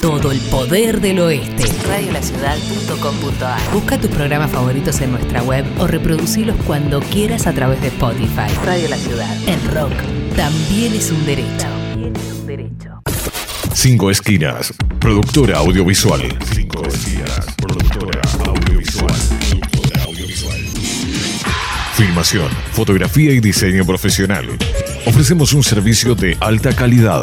todo el poder del oeste. Radiolaciudad.com.ar Busca tus programas favoritos en nuestra web o reproducirlos cuando quieras a través de Spotify. Radio La Ciudad. El rock también es un derecho. También es un derecho. Cinco Esquinas, productora audiovisual. Cinco Esquinas, productora audiovisual. Productora audiovisual. Filmación, fotografía y diseño profesional. Ofrecemos un servicio de alta calidad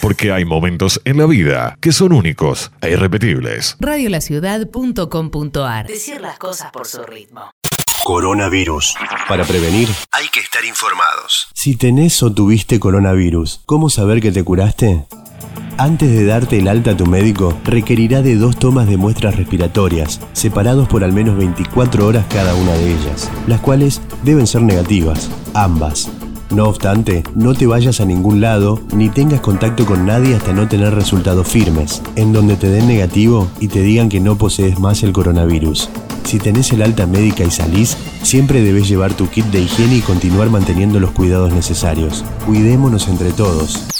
porque hay momentos en la vida que son únicos e irrepetibles. Radiolaciudad.com.ar Decir las cosas por su ritmo. Coronavirus. Para prevenir, hay que estar informados. Si tenés o tuviste coronavirus, ¿cómo saber que te curaste? Antes de darte el alta a tu médico, requerirá de dos tomas de muestras respiratorias, separados por al menos 24 horas cada una de ellas, las cuales deben ser negativas, ambas. No obstante, no te vayas a ningún lado ni tengas contacto con nadie hasta no tener resultados firmes, en donde te den negativo y te digan que no posees más el coronavirus. Si tenés el alta médica y salís, siempre debes llevar tu kit de higiene y continuar manteniendo los cuidados necesarios. Cuidémonos entre todos.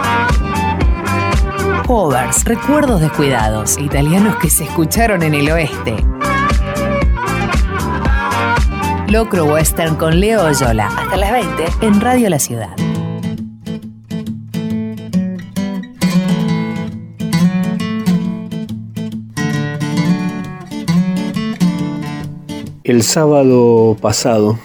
Covers, recuerdos descuidados, italianos que se escucharon en el oeste Locro Western con Leo Oyola. Hasta las 20 en Radio La Ciudad. El sábado pasado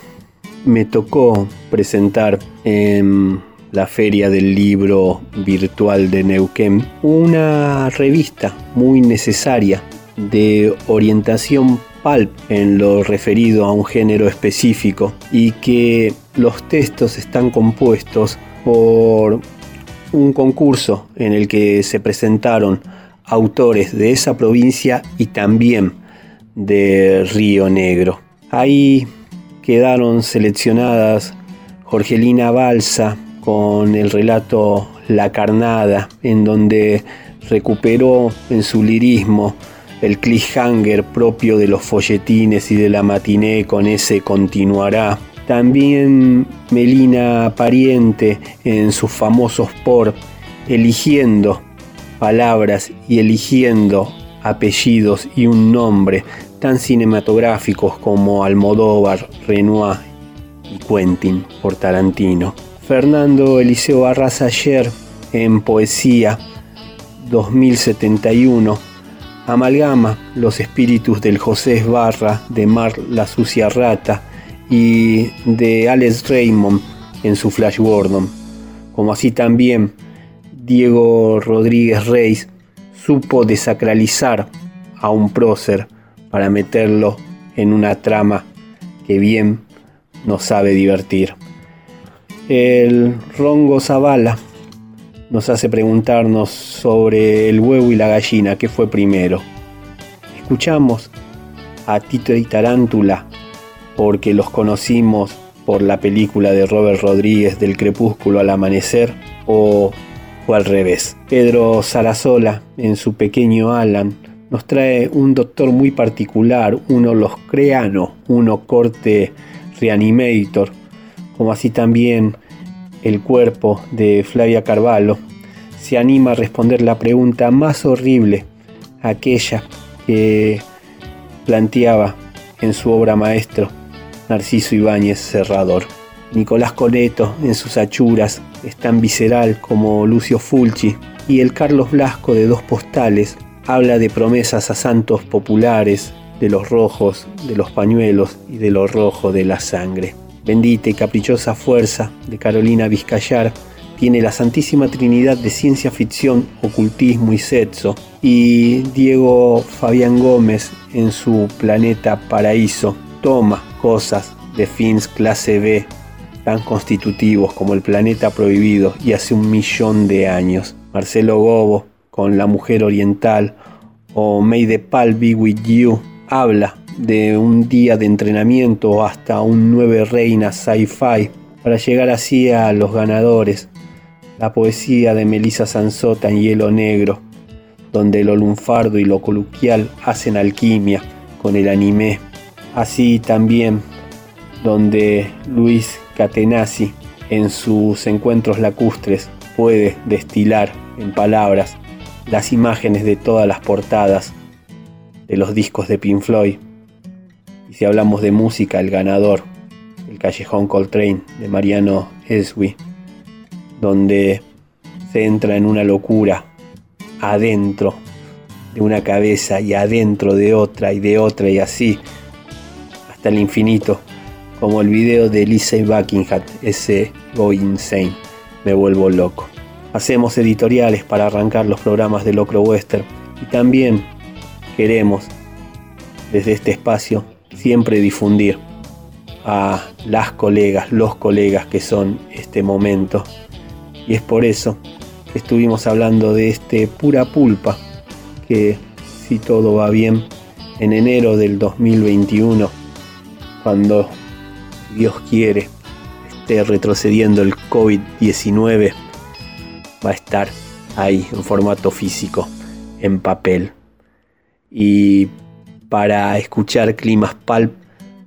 me tocó presentar en la Feria del Libro Virtual de Neuquén una revista muy necesaria de orientación en lo referido a un género específico y que los textos están compuestos por un concurso en el que se presentaron autores de esa provincia y también de Río Negro. Ahí quedaron seleccionadas Jorgelina Balsa con el relato La Carnada, en donde recuperó en su lirismo el cliffhanger propio de los folletines y de la matiné con ese continuará. También Melina Pariente en sus famosos por eligiendo palabras y eligiendo apellidos y un nombre tan cinematográficos como Almodóvar, Renoir y Quentin por Tarantino. Fernando Eliseo Barras ayer en Poesía 2071 amalgama los espíritus del José Barra, de Mar la Sucia Rata y de Alex Raymond en su Flash Gordon, como así también Diego Rodríguez Reis supo desacralizar a un prócer para meterlo en una trama que bien nos sabe divertir. El Rongo Zavala nos hace preguntarnos sobre el huevo y la gallina, ¿qué fue primero? Escuchamos a Tito y Tarántula porque los conocimos por la película de Robert Rodríguez del crepúsculo al amanecer o fue al revés. Pedro Sarasola en su pequeño Alan nos trae un doctor muy particular, uno los creano, uno corte reanimator, como así también el cuerpo de Flavia Carvalho, se anima a responder la pregunta más horrible, aquella que planteaba en su obra maestro, Narciso Ibáñez Serrador. Nicolás Coleto en sus achuras es tan visceral como Lucio Fulci y el Carlos Blasco de Dos Postales habla de promesas a santos populares, de los rojos, de los pañuelos y de lo rojo de la sangre. Bendita y caprichosa fuerza de Carolina Vizcayar tiene la Santísima Trinidad de ciencia ficción, ocultismo y sexo, y Diego Fabián Gómez en su Planeta Paraíso toma cosas de fins clase B tan constitutivos como el planeta prohibido y hace un millón de años. Marcelo Gobo con La Mujer Oriental o May the Pal Be With You habla de un día de entrenamiento hasta un nueve reinas sci-fi para llegar así a los ganadores la poesía de Melissa Sansota en Hielo Negro, donde lo lunfardo y lo coloquial hacen alquimia con el anime. Así también donde Luis Catenazzi en sus encuentros lacustres puede destilar en palabras las imágenes de todas las portadas de los discos de Pink Floyd. Y si hablamos de música, el ganador, el Callejón Coltrane de Mariano Eswi donde se entra en una locura adentro de una cabeza y adentro de otra y de otra y así hasta el infinito, como el video de Lisa Buckingham, ese Go Insane, me vuelvo loco. Hacemos editoriales para arrancar los programas de Locro Western y también queremos desde este espacio siempre difundir a las colegas, los colegas que son este momento y es por eso que estuvimos hablando de este pura pulpa, que si todo va bien, en enero del 2021, cuando Dios quiere esté retrocediendo el COVID-19, va a estar ahí en formato físico, en papel. Y para escuchar Climas Pulp,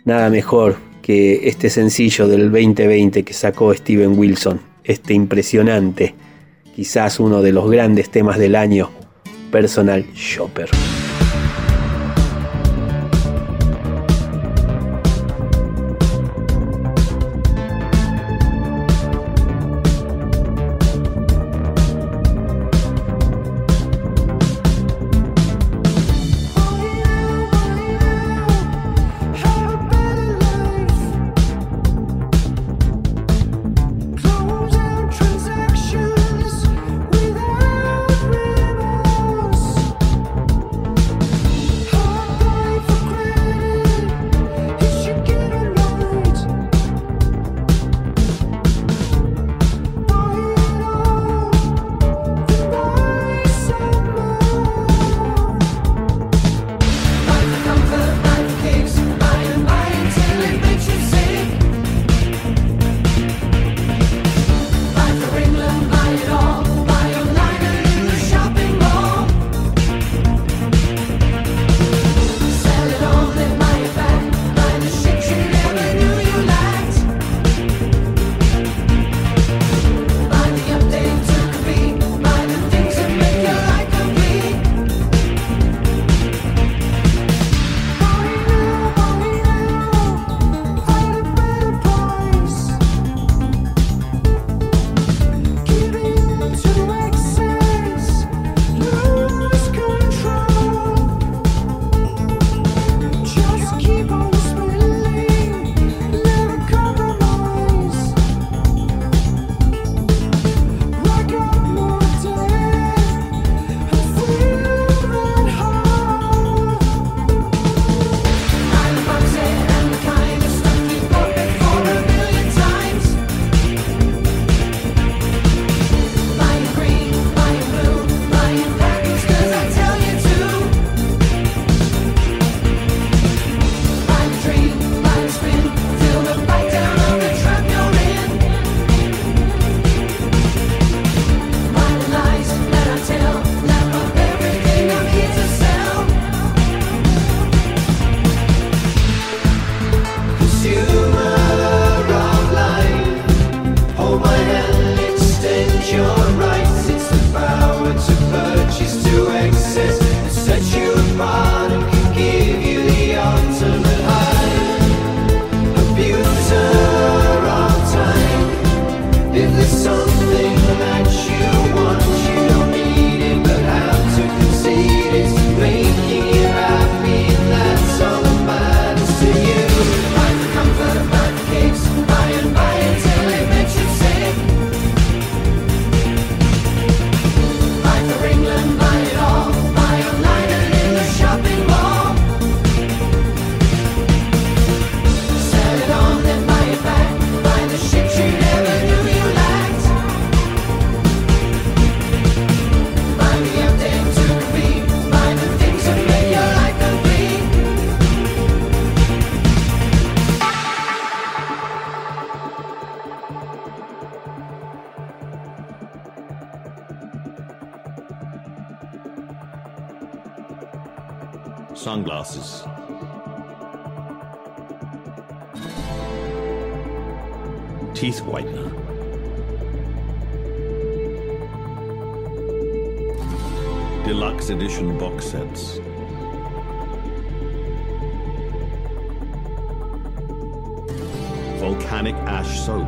nada mejor que este sencillo del 2020 que sacó Steven Wilson este impresionante, quizás uno de los grandes temas del año, Personal Shopper. Sunglasses. Teeth whitener. Deluxe edition box sets. Volcanic ash soap.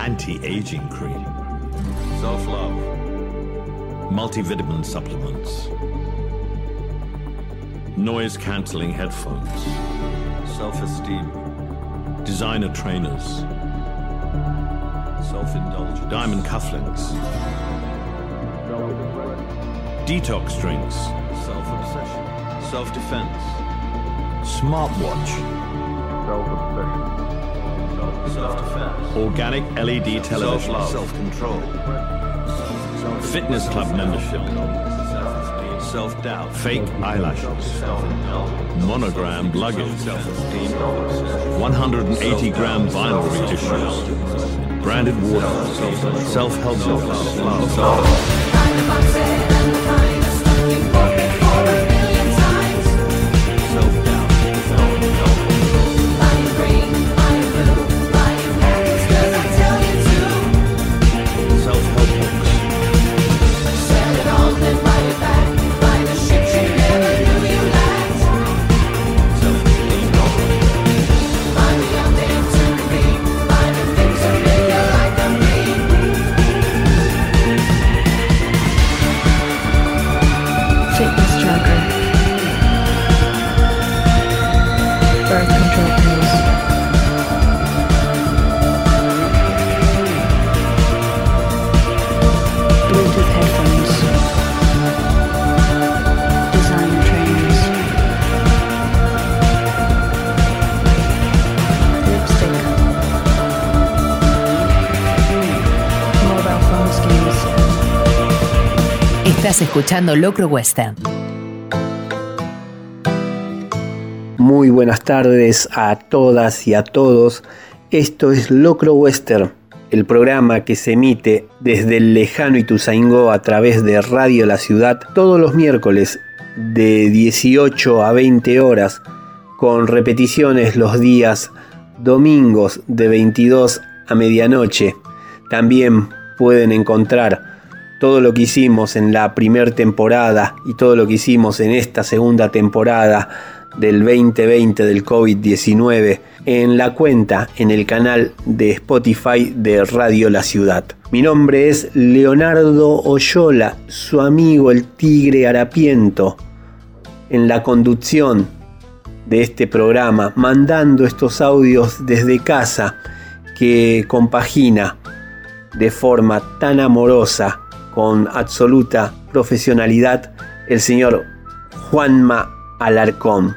Anti-aging cream. Self-love multivitamin supplements, noise cancelling headphones, self esteem, designer trainers, self indulgence, diamond cufflinks, detox drinks, self obsession, self defense, smartwatch, self obsession, self defense, organic LED television, self control Fitness club membership. Self-doubt. Fake eyelashes. Monogrammed luggage. 180 gram vinyl reissues. Branded water. Self-help books. Escuchando Locro Western. Muy buenas tardes a todas y a todos. Esto es Locro Western, el programa que se emite desde el lejano Ituzaingó a través de Radio La Ciudad todos los miércoles de 18 a 20 horas, con repeticiones los días domingos de 22 a medianoche. También pueden encontrar todo lo que hicimos en la primera temporada y todo lo que hicimos en esta segunda temporada del 2020 del COVID-19 en la cuenta en el canal de Spotify de Radio La Ciudad. Mi nombre es Leonardo Oyola, su amigo el Tigre Harapiento, en la conducción de este programa, mandando estos audios desde casa que compagina de forma tan amorosa, con absoluta profesionalidad, el señor Juanma Alarcón.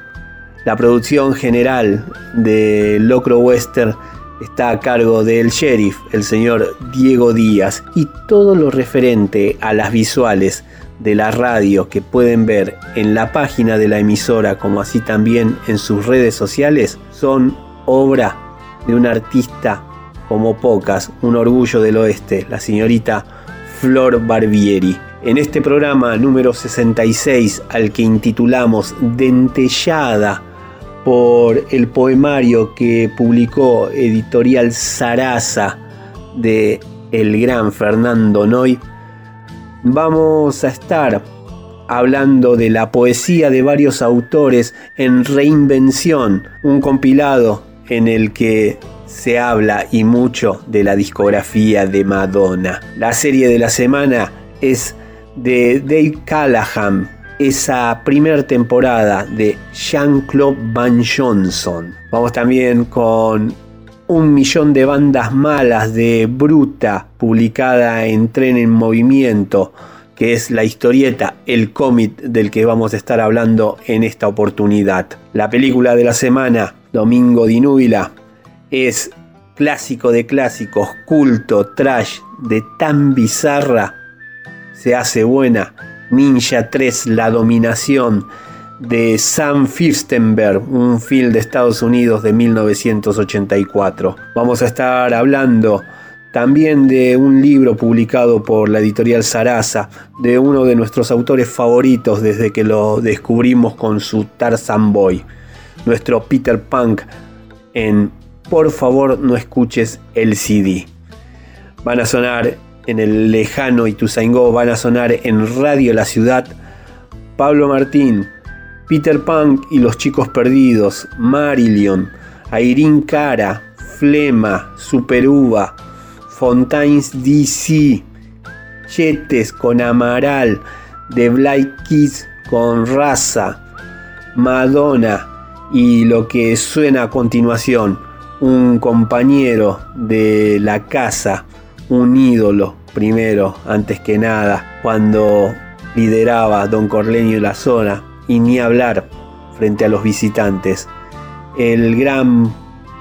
La producción general de Locro Western está a cargo del sheriff, el señor Diego Díaz, y todo lo referente a las visuales de la radio que pueden ver en la página de la emisora como así también en sus redes sociales son obra de una artista como pocas, un orgullo del oeste, la señorita Flor Barbieri. En este programa número 66 al que intitulamos Dentellada por el poemario que publicó editorial Sarasa de el gran Fernando Noy, vamos a estar hablando de la poesía de varios autores en Reinvención, un compilado en el que se habla y mucho de la discografía de Madonna. La serie de la semana es de Dave Callahan, esa primera temporada de Jean-Claude Van Johnson. Vamos también con un millón de bandas malas de Bruta, publicada en Tren en Movimiento, que es la historieta, el cómic del que vamos a estar hablando en esta oportunidad. La película de la semana, Domingo di Núbila, es clásico de clásicos, culto, trash, de tan bizarra, se hace buena. Ninja 3, La Dominación, de Sam Firstenberg, un film de Estados Unidos de 1984. Vamos a estar hablando también de un libro publicado por la editorial Sarasa, de uno de nuestros autores favoritos desde que lo descubrimos con su Tarzan Boy, nuestro Peter Punk en Por favor no escuches el CD. Van a sonar en el lejano Ituzaingó, van a sonar en Radio La Ciudad, Pablo Martín, Peter Punk y los chicos perdidos, Marillion, Airin Cara, Flema, Superuva, Fontaines DC, Chetes con Amaral, The Black Kids con Raza, Madonna y lo que suena a continuación, un compañero de la casa, un ídolo primero, antes que nada, cuando lideraba Don Corleño la zona, y ni hablar frente a los visitantes. El gran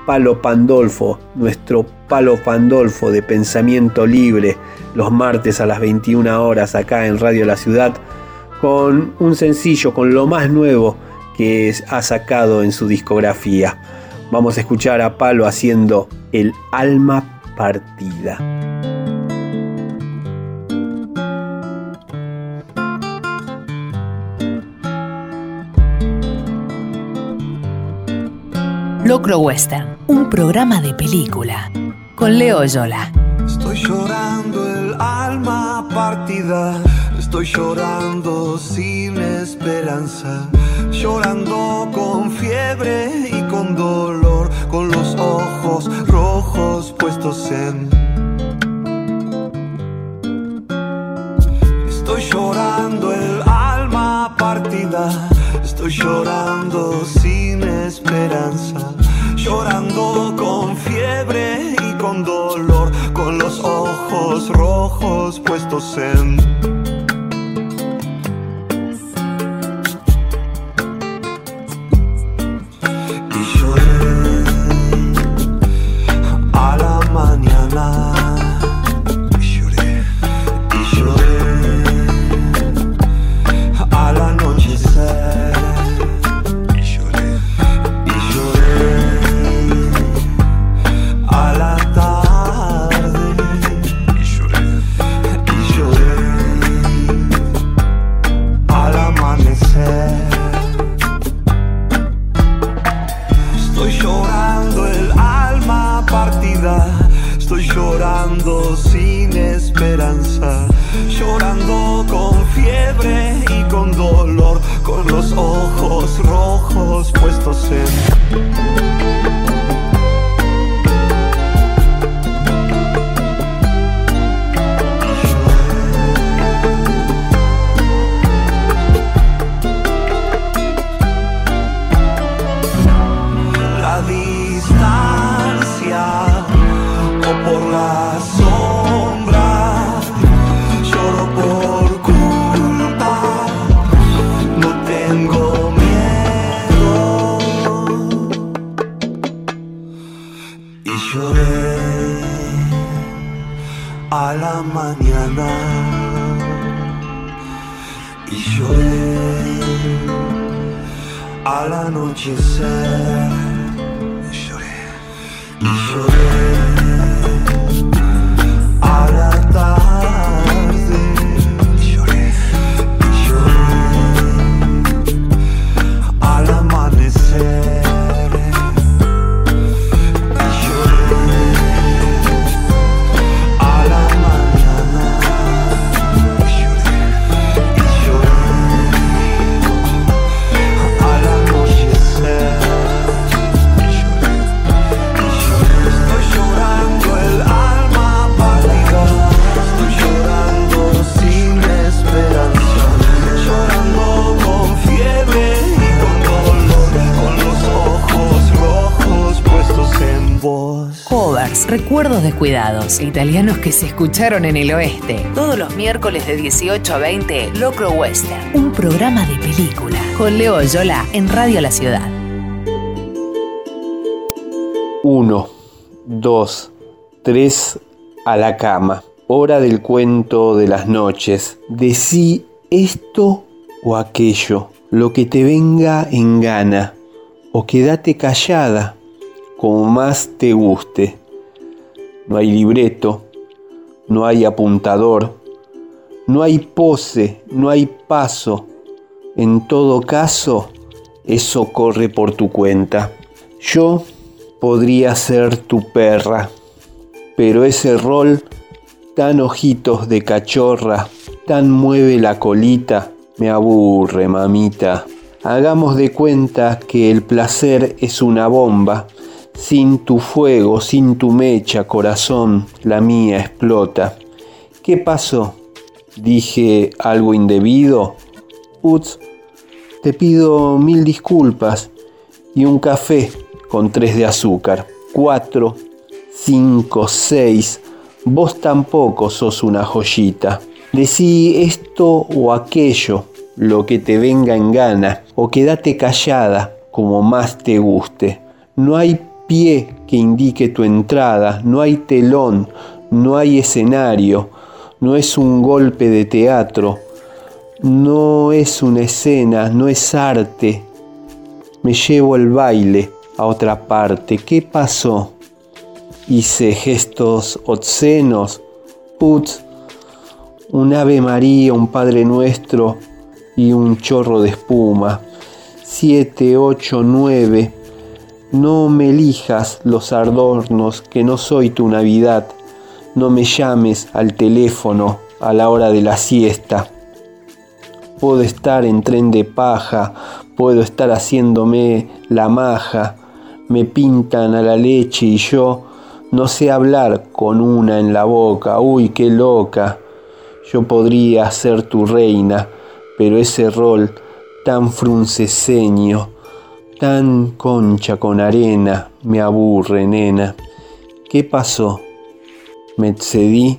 Palo Pandolfo, nuestro Palo Pandolfo de pensamiento libre, los martes a las 21 horas acá en Radio La Ciudad, con un sencillo, con lo más nuevo que ha sacado en su discografía. Vamos a escuchar a Palo haciendo El alma partida. Locro Western, un programa de película con Leo Yola. Estoy llorando el alma partida, estoy llorando sin esperanza, llorando con fiebre y con dolor, con los ojos rojos puestos en... Estoy llorando el alma partida, estoy llorando sin esperanza llorando con fiebre y con dolor, con los ojos rojos puestos en llorando sin esperanza, llorando con fiebre y con dolor, con los ojos rojos puestos en... Cuidados, italianos que se escucharon en el oeste. Todos los miércoles de 18 a 20, Locro Western, un programa de película. Con Leo Yola en Radio La Ciudad. Uno, dos, tres, a la cama. Hora del cuento de las noches. Decí esto o aquello, lo que te venga en gana, o quédate callada, como más te guste no hay libreto, no hay apuntador, no hay pose, no hay paso. En todo caso, eso corre por tu cuenta. Yo podría ser tu perra, pero ese rol tan ojitos de cachorra, tan mueve la colita, me aburre, mamita. Hagamos de cuenta que el placer es una bomba. Sin tu fuego, sin tu mecha, corazón, la mía explota. ¿Qué pasó? ¿Dije algo indebido? Uts, te pido mil disculpas y un café con tres de azúcar. Cuatro, cinco, seis. Vos tampoco sos una joyita. Decí esto o aquello, lo que te venga en gana, o quédate callada como más te guste. No hay pie que indique tu entrada, no hay telón, no hay escenario, no es un golpe de teatro, no es una escena, no es arte. Me llevo el baile a otra parte. ¿Qué pasó? Hice gestos obscenos. Putz, un Ave María, un Padre Nuestro y un chorro de espuma. Siete, ocho, nueve. No me elijas los adornos, que no soy tu Navidad. No me llames al teléfono a la hora de la siesta. Puedo estar en tren de paja, puedo estar haciéndome la maja, me pintan a la leche y yo no sé hablar con una en la boca, uy, qué loca. Yo podría ser tu reina, pero ese rol tan frunceseño, tan concha con arena, me aburre, nena. ¿Qué pasó? Me excedí.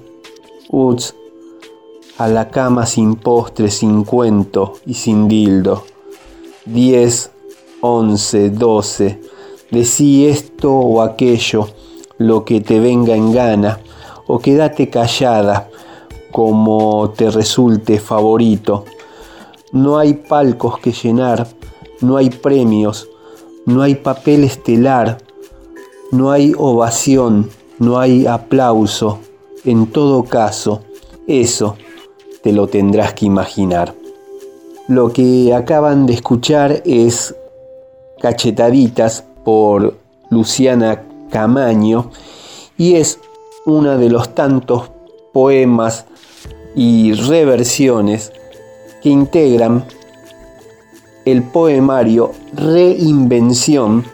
Uts, a la cama sin postre, sin cuento y sin dildo. Diez, once, doce, decí esto o aquello, lo que te venga en gana, o quédate callada como te resulte favorito. No hay palcos que llenar, no hay premios, no hay papel estelar, no hay ovación, no hay aplauso. En todo caso, eso te lo tendrás que imaginar. Lo que acaban de escuchar es Cachetaditas por Luciana Camaño y es uno de los tantos poemas y reversiones que integran el poemario Reinvención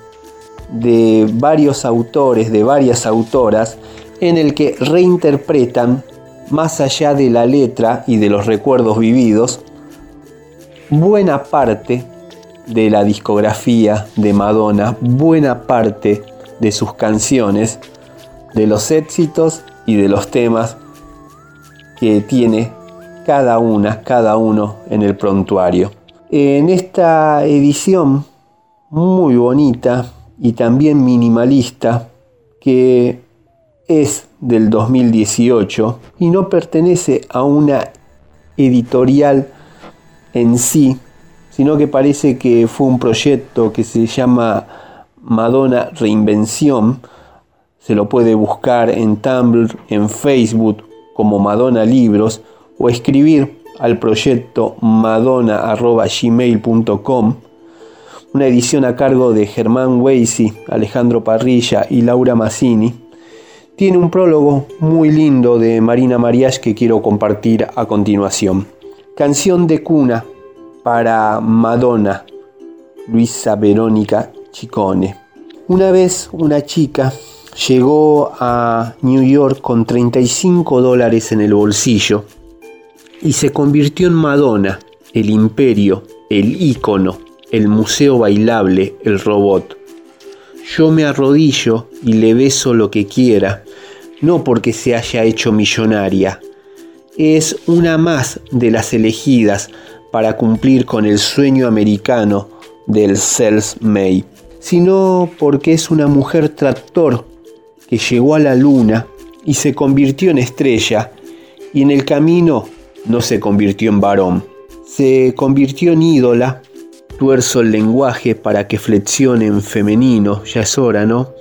de varios autores, de varias autoras, en el que reinterpretan más allá de la letra y de los recuerdos vividos, buena parte de la discografía de Madonna, buena parte de sus canciones, de los éxitos y de los temas que tiene cada una, cada uno en el prontuario. En esta edición muy bonita y también minimalista que es del 2018 y no pertenece a una editorial en sí, sino que parece que fue un proyecto que se llama Madonna Reinvención. Se lo puede buscar en Tumblr, en Facebook como Madonna Libros o escribir al proyecto madonna.gmail.com una edición a cargo de Germán Weisi, Alejandro Parrilla y Laura Massini tiene un prólogo muy lindo de Marina Mariach que quiero compartir a continuación. Canción de cuna para Madonna, Luisa Verónica Chicone. Una vez una chica llegó a New York con 35 dólares en el bolsillo y se convirtió en Madonna, el imperio, el ícono, el museo bailable, el robot. Yo me arrodillo y le beso lo que quiera, no porque se haya hecho millonaria. Es una más de las elegidas para cumplir con el sueño americano del self-made, sino porque es una mujer tractor que llegó a la luna y se convirtió en estrella y en el camino no se convirtió en varón, se convirtió en ídola tuerzo el lenguaje para que flexione en femenino, ya es hora, ¿no?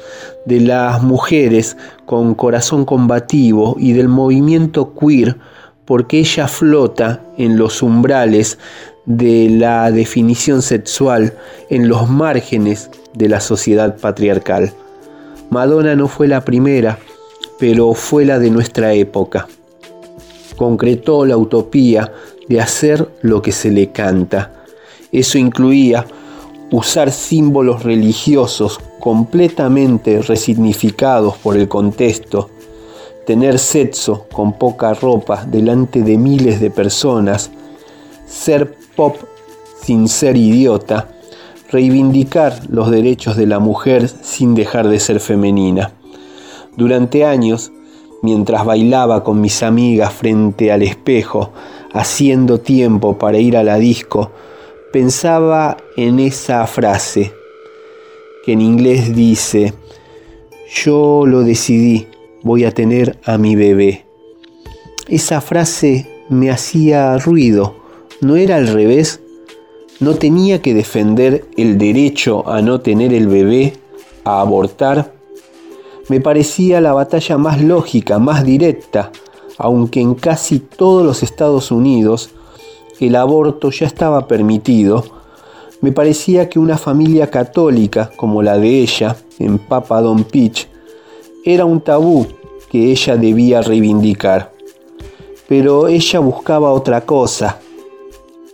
De las mujeres con corazón combativo y del movimiento queer, porque ella flota en los umbrales de la definición sexual, en los márgenes de la sociedad patriarcal. Madonna no fue la primera, pero fue la de nuestra época. Concretó la utopía de hacer lo que se le canta. Eso incluía usar símbolos religiosos completamente resignificados por el contexto, tener sexo con poca ropa delante de miles de personas, ser pop sin ser idiota, reivindicar los derechos de la mujer sin dejar de ser femenina. Durante años, mientras bailaba con mis amigas frente al espejo, haciendo tiempo para ir a la disco, pensaba en esa frase que en inglés dice, yo lo decidí, voy a tener a mi bebé. Esa frase me hacía ruido, ¿no era al revés? no tenía que defender el derecho a no tener el bebé, a abortar, me parecía la batalla más lógica, más directa, aunque en casi todos los Estados Unidos el aborto ya estaba permitido, me parecía que una familia católica como la de ella, en Papa Don Peach, era un tabú que ella debía reivindicar. Pero ella buscaba otra cosa,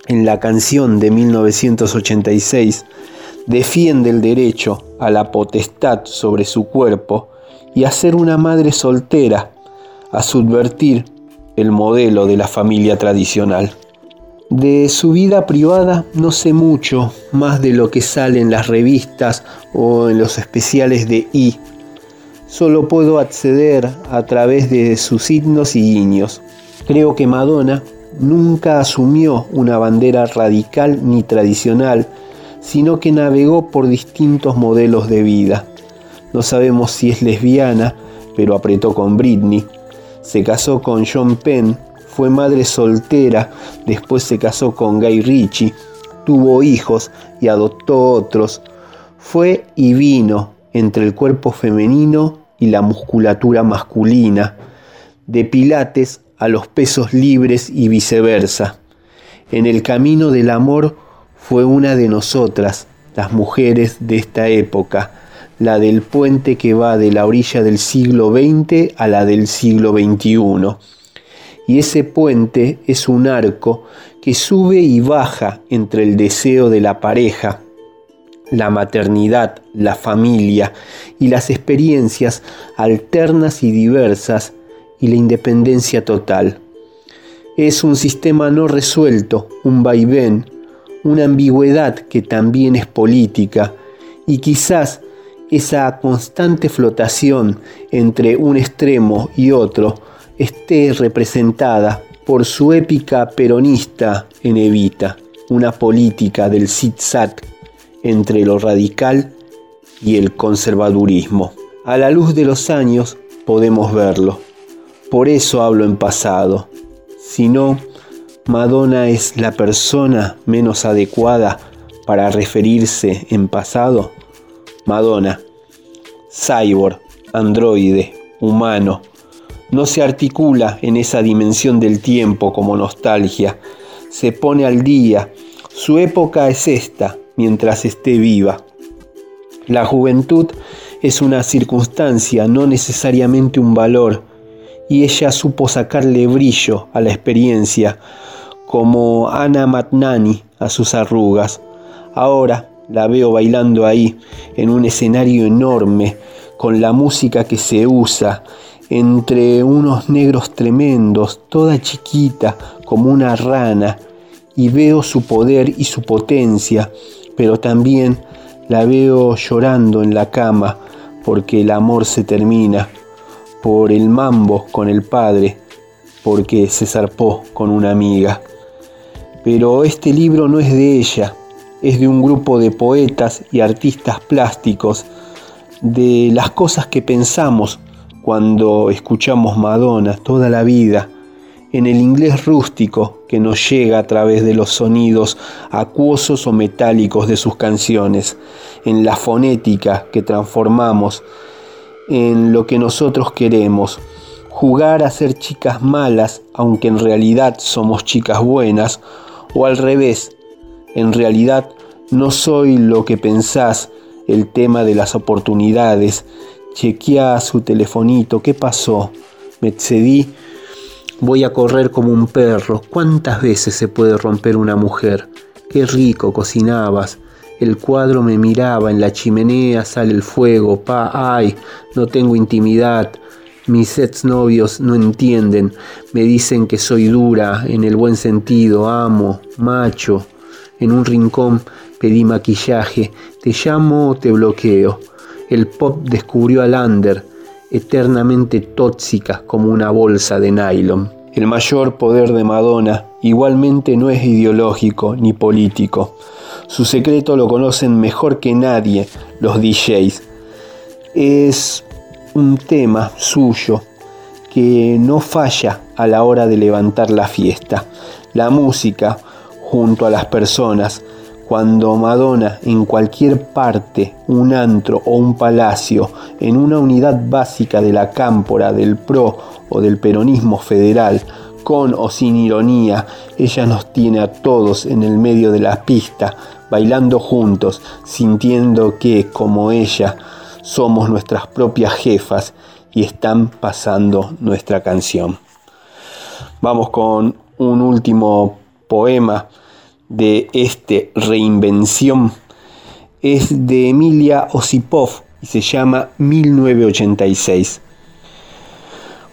en la canción de 1986, defiende el derecho a la potestad sobre su cuerpo y a ser una madre soltera, a subvertir el modelo de la familia tradicional. De su vida privada no sé mucho más de lo que sale en las revistas o en los especiales de I. Solo puedo acceder a través de sus signos y guiños. Creo que Madonna nunca asumió una bandera radical ni tradicional, sino que navegó por distintos modelos de vida. No sabemos si es lesbiana, pero apretó con Britney. Se casó con John Penn, fue madre soltera, después se casó con Guy Ritchie, tuvo hijos y adoptó otros. Fue y vino entre el cuerpo femenino y la musculatura masculina. De Pilates a los pesos libres y viceversa. En el camino del amor fue una de nosotras, las mujeres de esta época, la del puente que va de la orilla del siglo XX a la del siglo XXI. Y ese puente es un arco que sube y baja entre el deseo de la pareja, la maternidad, la familia y las experiencias alternas y diversas y la independencia total. Es un sistema no resuelto, un vaivén, una ambigüedad que también es política y quizás esa constante flotación entre un extremo y otro esté representada por su épica peronista en Evita, una política del zigzag entre lo radical y el conservadurismo. A la luz de los años podemos verlo. Por eso hablo en pasado. Si no, Madonna es la persona menos adecuada para referirse en pasado. Madonna, cyborg, androide, humano, no se articula en esa dimensión del tiempo como nostalgia, se pone al día. Su época es esta, mientras esté viva. La juventud es una circunstancia, no necesariamente un valor, y ella supo sacarle brillo a la experiencia, como Ana Matnani a sus arrugas. Ahora la veo bailando ahí, en un escenario enorme, con la música que se usa, entre unos negros tremendos, toda chiquita como una rana, y veo su poder y su potencia, pero también la veo llorando en la cama porque el amor se termina por el mambo con el padre, porque se zarpó con una amiga. Pero este libro no es de ella, es de un grupo de poetas y artistas plásticos, de las cosas que pensamos cuando escuchamos Madonna toda la vida, en el inglés rústico que nos llega a través de los sonidos acuosos o metálicos de sus canciones, en la fonética que transformamos en lo que nosotros queremos, jugar a ser chicas malas aunque en realidad somos chicas buenas, o al revés, en realidad no soy lo que pensás, el tema de las oportunidades, chequea su telefonito, ¿qué pasó? Me excedí, voy a correr como un perro, ¿cuántas veces se puede romper una mujer? Qué rico cocinabas, el cuadro me miraba, en la chimenea sale el fuego, pa, ay, no tengo intimidad. Mis exnovios no entienden, me dicen que soy dura, en el buen sentido, amo, macho. En un rincón pedí maquillaje, te llamo o te bloqueo. El pop descubrió a Lander, eternamente tóxica como una bolsa de nylon. El mayor poder de Madonna igualmente no es ideológico ni político. Su secreto lo conocen mejor que nadie los DJs. Es un tema suyo que no falla a la hora de levantar la fiesta. La música junto a las personas. Cuando Madonna en cualquier parte, un antro o un palacio, en una unidad básica de la cámpora, del PRO o del peronismo federal, con o sin ironía, ella nos tiene a todos en el medio de la pista, bailando juntos, sintiendo que, como ella, somos nuestras propias jefas y están pasando nuestra canción. Vamos con un último poema de este reinvención. Es de Emilia Osipov y se llama 1986.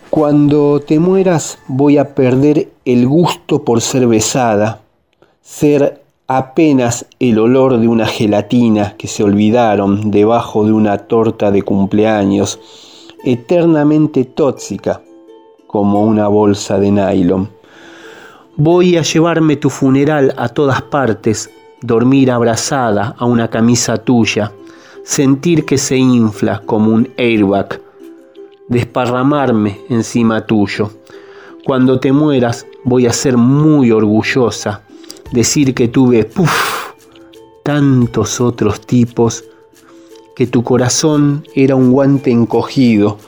Cuando te mueras voy a perder el gusto por ser besada, ser apenas el olor de una gelatina que se olvidaron debajo de una torta de cumpleaños, eternamente tóxica como una bolsa de nylon. Voy a llevarme tu funeral a todas partes, dormir abrazada a una camisa tuya, sentir que se infla como un airbag, desparramarme encima tuyo. Cuando te mueras voy a ser muy orgullosa decir que tuve puff, tantos otros tipos, que tu corazón era un guante encogido,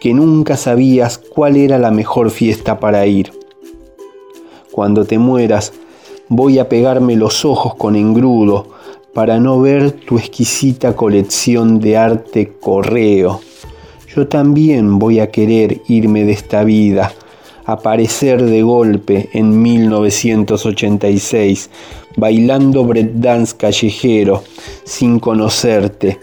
que nunca sabías cuál era la mejor fiesta para ir. Cuando te mueras, voy a pegarme los ojos con engrudo para no ver tu exquisita colección de arte correo. Yo también voy a querer irme de esta vida aparecer de golpe en 1986, bailando breakdance callejero, sin conocerte,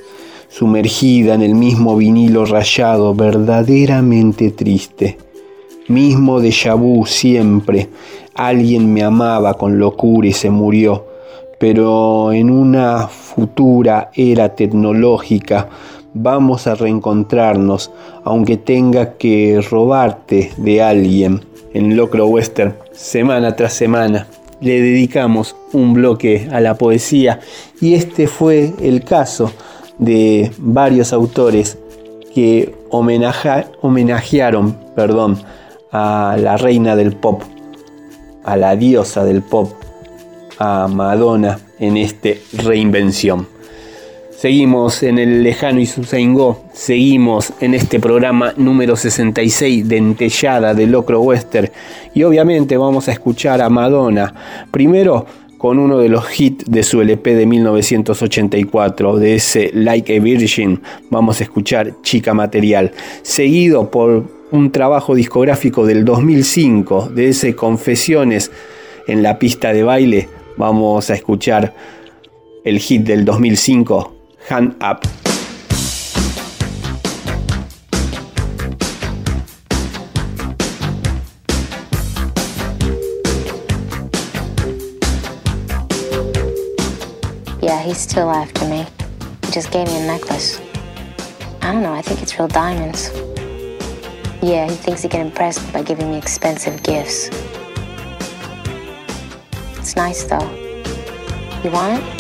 sumergida en el mismo vinilo rayado, verdaderamente triste. Mismo de vu siempre, alguien me amaba con locura y se murió, pero en una futura era tecnológica, vamos a reencontrarnos, aunque tenga que robarte de alguien. En Locro Western, semana tras semana, le dedicamos un bloque a la poesía. Y este fue el caso de varios autores que homenajearon perdón, a la reina del pop, a la diosa del pop, a Madonna en este reinvención. Seguimos en el lejano Isuzaingó, seguimos en este programa número 66 de Entellada de Locro Western y obviamente vamos a escuchar a Madonna. Primero con uno de los hits de su LP de 1984, de ese Like a Virgin, vamos a escuchar Chica Material, seguido por un trabajo discográfico del 2005, de ese Confesiones en la pista de baile, vamos a escuchar el hit del 2005, hand up. Yeah, he's still after me. He just gave me a necklace. I don't know, I think it's real diamonds. Yeah, he thinks he can impress me by giving me expensive gifts. It's nice though. You want it?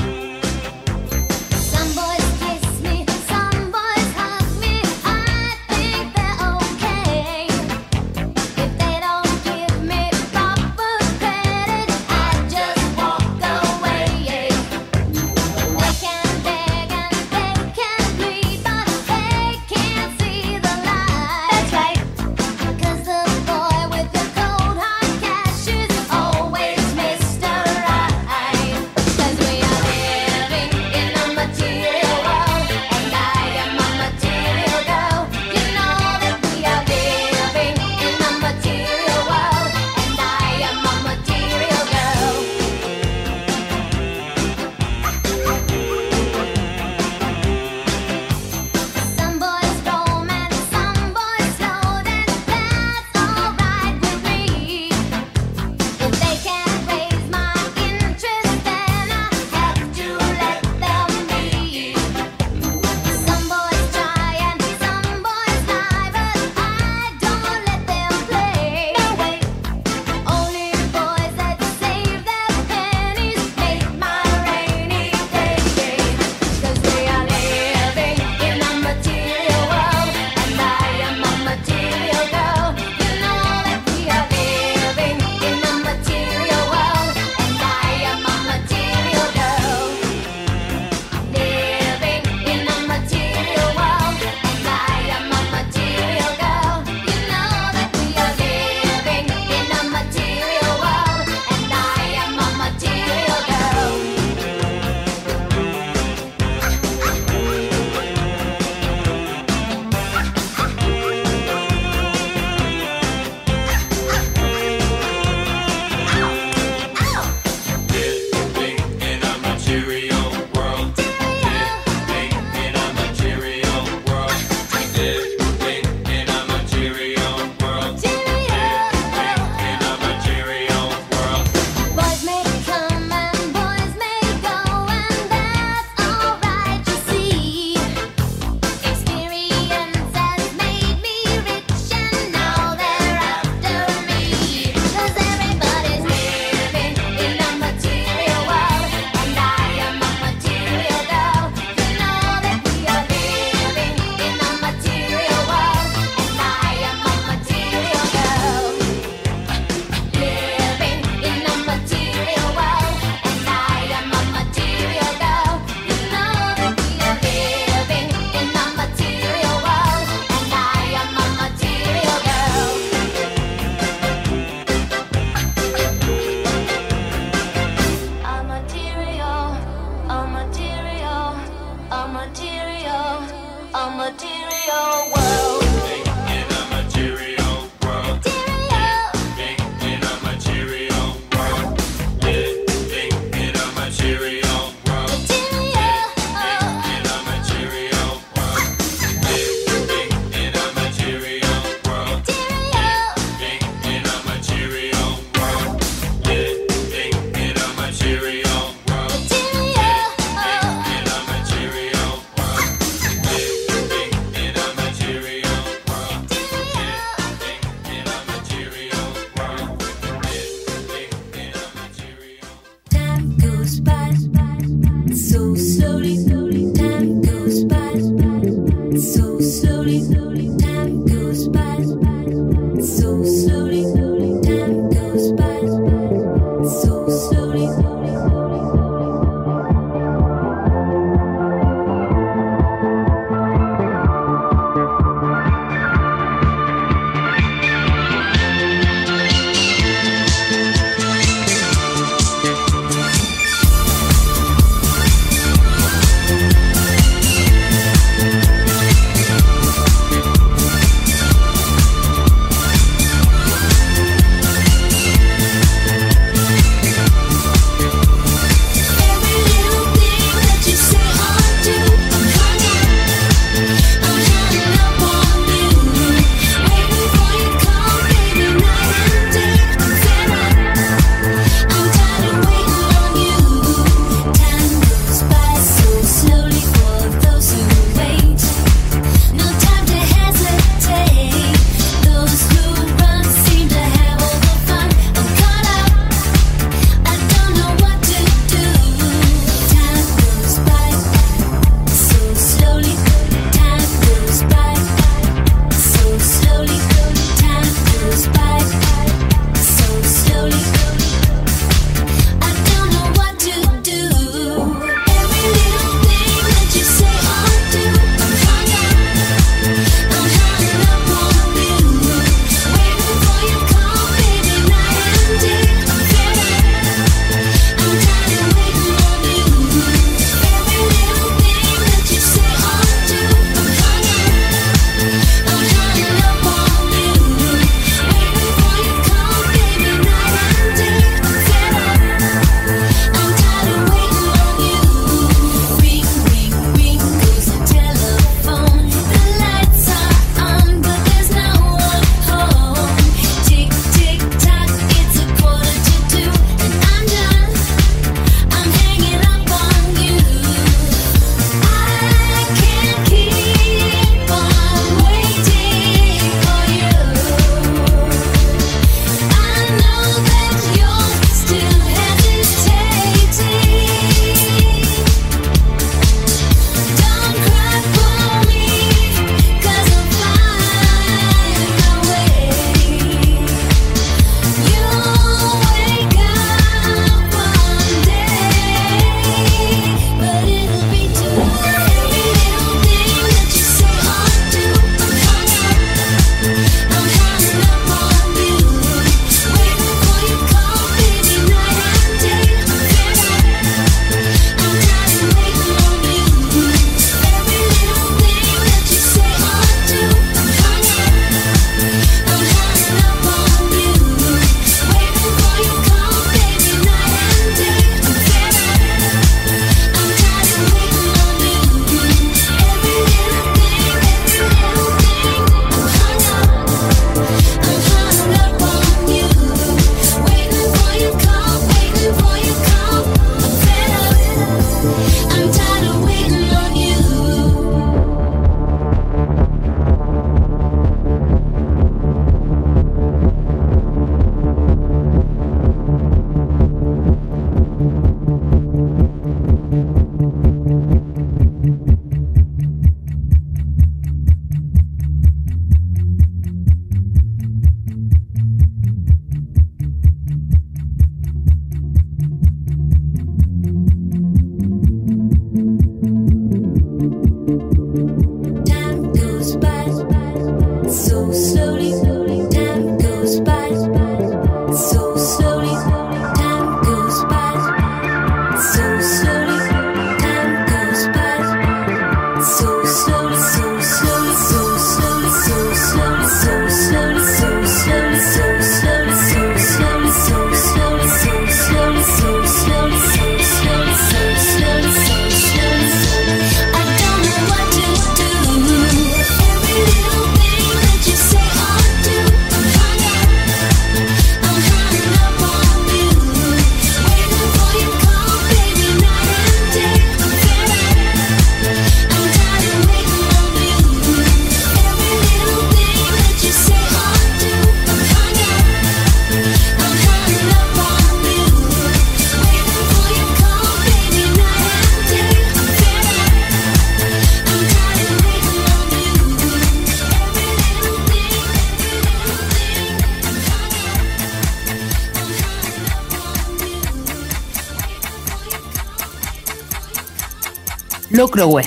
Locro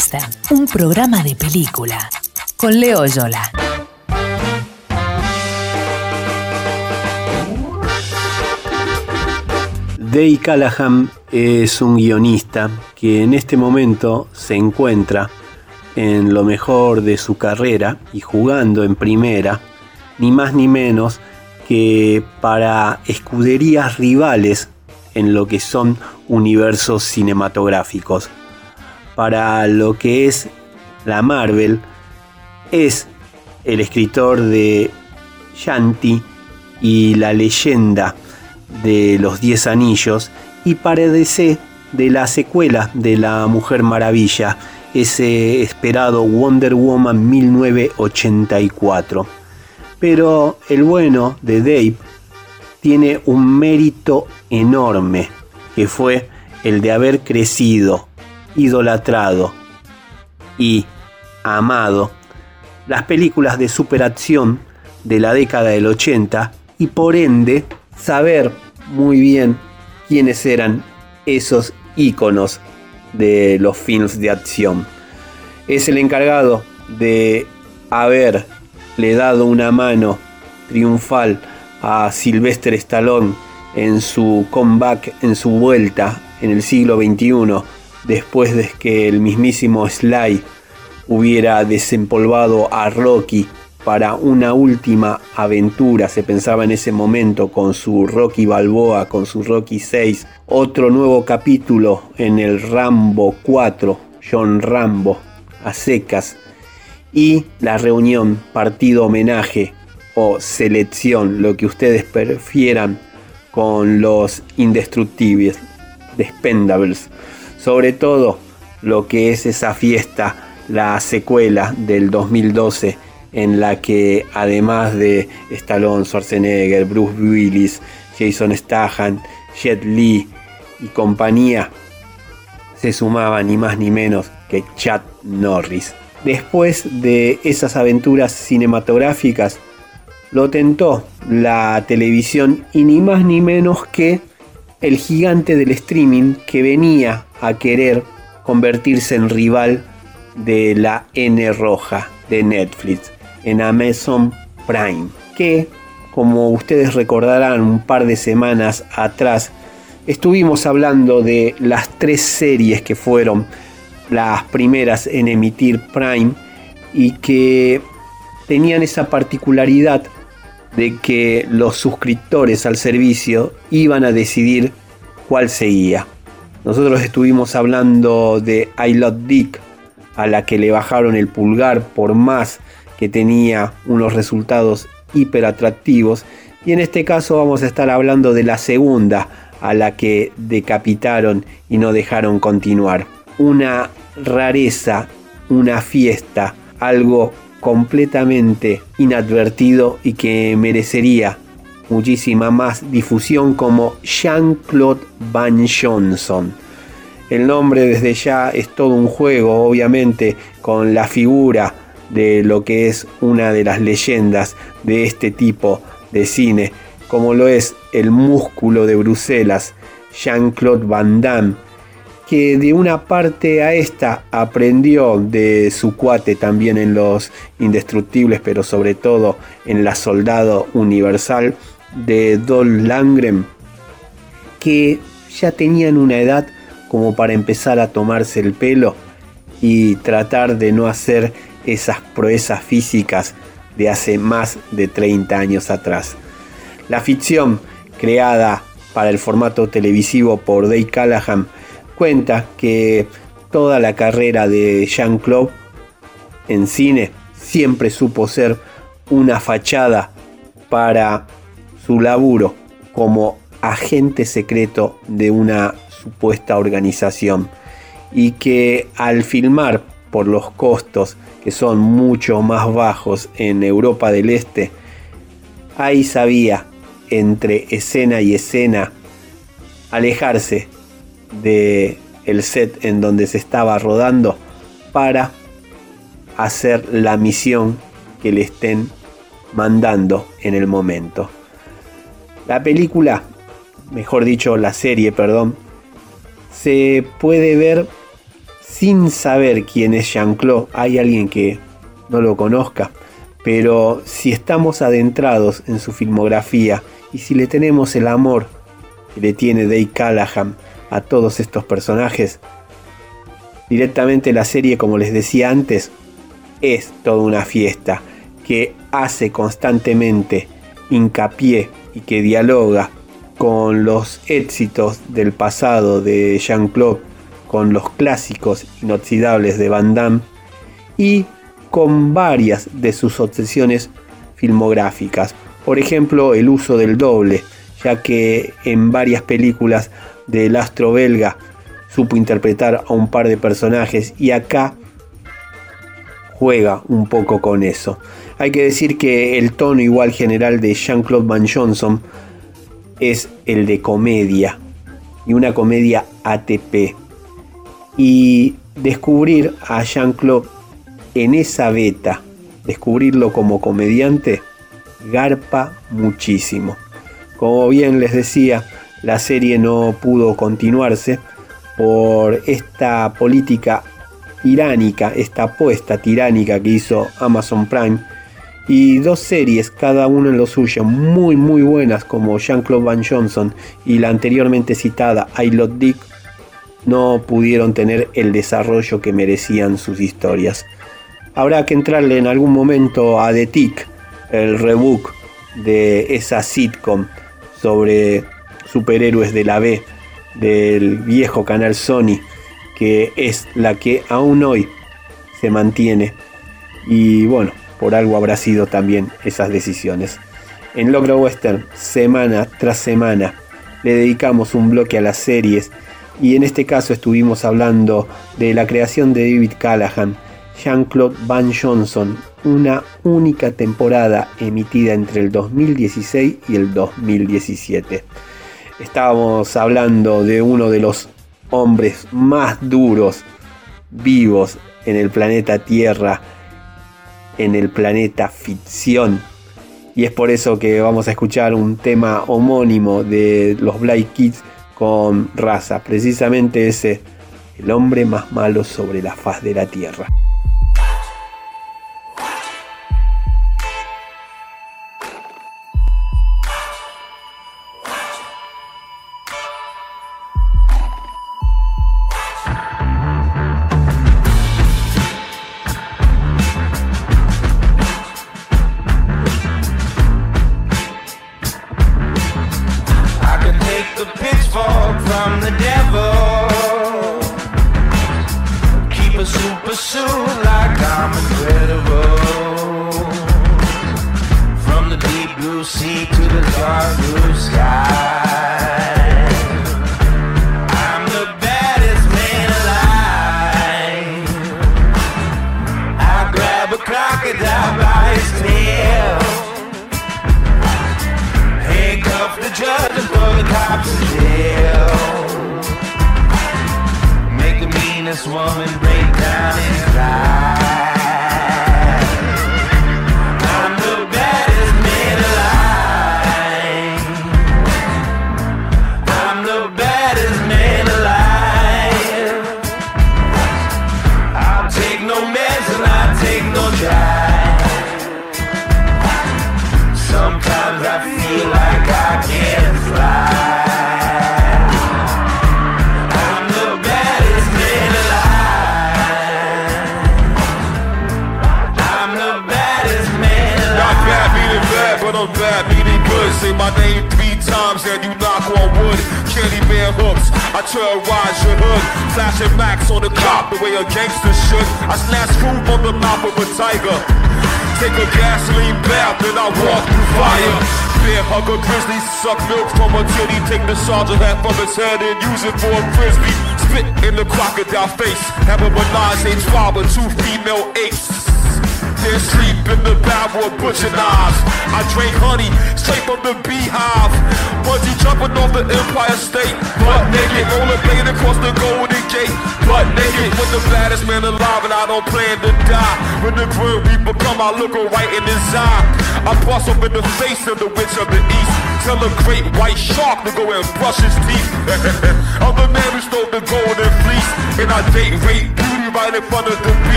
un programa de película. Con Leo Yola. Dave Callahan es un guionista que en este momento se encuentra en lo mejor de su carrera y jugando en primera, ni más ni menos que para escuderías rivales en lo que son universos cinematográficos. Para lo que es la Marvel, es el escritor de Shanti y la leyenda de los Diez Anillos y para de la secuela de La Mujer Maravilla, ese esperado Wonder Woman 1984. Pero el bueno de Dave tiene un mérito enorme, que fue el de haber crecido, idolatrado y amado las películas de superacción de la década del 80 y por ende saber muy bien quiénes eran esos íconos de los films de acción. Es el encargado de haberle dado una mano triunfal a Sylvester Stallone en su comeback, en su vuelta en el siglo XXI, después de que el mismísimo Sly hubiera desempolvado a Rocky para una última aventura, se pensaba en ese momento con su Rocky Balboa, con su Rocky 6, otro nuevo capítulo en el Rambo 4, John Rambo, a secas, y la reunión, partido homenaje o selección, lo que ustedes prefieran, con los indestructibles, Despendables, sobre todo lo que es esa fiesta, la secuela del 2012 en la que además de Stallone, Schwarzenegger, Bruce Willis, Jason Statham, Jet Li y compañía, se sumaba ni más ni menos que Chad Norris. Después de esas aventuras cinematográficas, lo tentó la televisión y ni más ni menos que el gigante del streaming que venía a querer convertirse en rival de la N roja de Netflix en Amazon Prime, que como ustedes recordarán un par de semanas atrás estuvimos hablando de las tres series que fueron las primeras en emitir Prime y que tenían esa particularidad de que los suscriptores al servicio iban a decidir cuál seguía. Nosotros estuvimos hablando de I Love Dick, a la que le bajaron el pulgar por más que tenía unos resultados hiper atractivos. Y en este caso vamos a estar hablando de la segunda, a la que decapitaron y no dejaron continuar. Una rareza, una fiesta, algo completamente inadvertido y que merecería muchísima más difusión como Jean-Claude Van Johnson. El nombre desde ya es todo un juego, obviamente, con la figura de lo que es una de las leyendas de este tipo de cine, como lo es el músculo de Bruselas, Jean-Claude Van Damme, que de una parte a esta aprendió de su cuate también en los indestructibles, pero sobre todo en la Soldado Universal de Dol Langren, que ya tenían una edad como para empezar a tomarse el pelo y tratar de no hacer esas proezas físicas de hace más de 30 años atrás. La ficción creada para el formato televisivo por Dave Callahan cuenta que toda la carrera de Jean-Claude en cine siempre supo ser una fachada para su laburo como agente secreto de una supuesta organización. Y que al filmar por los costos que son mucho más bajos en Europa del Este, ahí sabía entre escena y escena alejarse de el set en donde se estaba rodando para hacer la misión que le estén mandando en el momento. La película, mejor dicho, la serie, perdón, se puede ver sin saber quién es Jean-Claude, hay alguien que no lo conozca, pero si estamos adentrados en su filmografía y si le tenemos el amor que le tiene Dave Callahan a todos estos personajes, directamente la serie, como les decía antes, es toda una fiesta que hace constantemente hincapié y que dialoga con los éxitos del pasado de Jean-Claude, con los clásicos inoxidables de Van Damme y con varias de sus obsesiones filmográficas. Por ejemplo, el uso del doble, ya que en varias películas del astro belga supo interpretar a un par de personajes y acá juega un poco con eso. Hay que decir que el tono igual general de Jean-Claude Van Johnson es el de comedia y una comedia ATP. Y descubrir a Jean-Claude en esa beta, descubrirlo como comediante, garpa muchísimo. Como bien les decía, la serie no pudo continuarse por esta política tiránica, esta apuesta tiránica que hizo Amazon Prime. Y dos series, cada una en lo suyo, muy muy buenas como Jean-Claude Van Johnson y la anteriormente citada I Love Dick, no pudieron tener el desarrollo que merecían sus historias. Habrá que entrarle en algún momento a The Tick, el rebook de esa sitcom sobre superhéroes de la B del viejo canal Sony, que es la que aún hoy se mantiene. Y bueno, por algo habrá sido también esas decisiones. En Logro Western, semana tras semana, le dedicamos un bloque a las series y en este caso estuvimos hablando de la creación de David Callahan, Jean-Claude Van Johnson, una única temporada emitida entre el 2016 y el 2017. Estábamos hablando de uno de los hombres más duros vivos en el planeta Tierra, en el planeta ficción. Y es por eso que vamos a escuchar un tema homónimo de los Black Kids con raza, precisamente ese, el hombre más malo sobre la faz de la Tierra.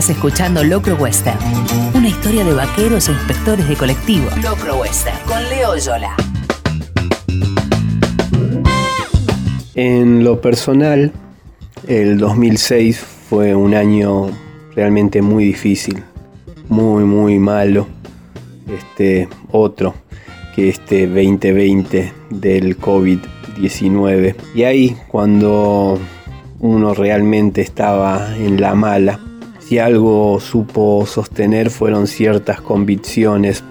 Estás escuchando Locro Western, una historia de vaqueros e inspectores de colectivo. Locro Western, con Leo Yola. En lo personal, el 2006 fue un año realmente muy difícil, muy muy malo. Este otro que este 2020 del COVID-19. Y ahí cuando uno realmente estaba en la mala, si algo supo sostener fueron ciertas convicciones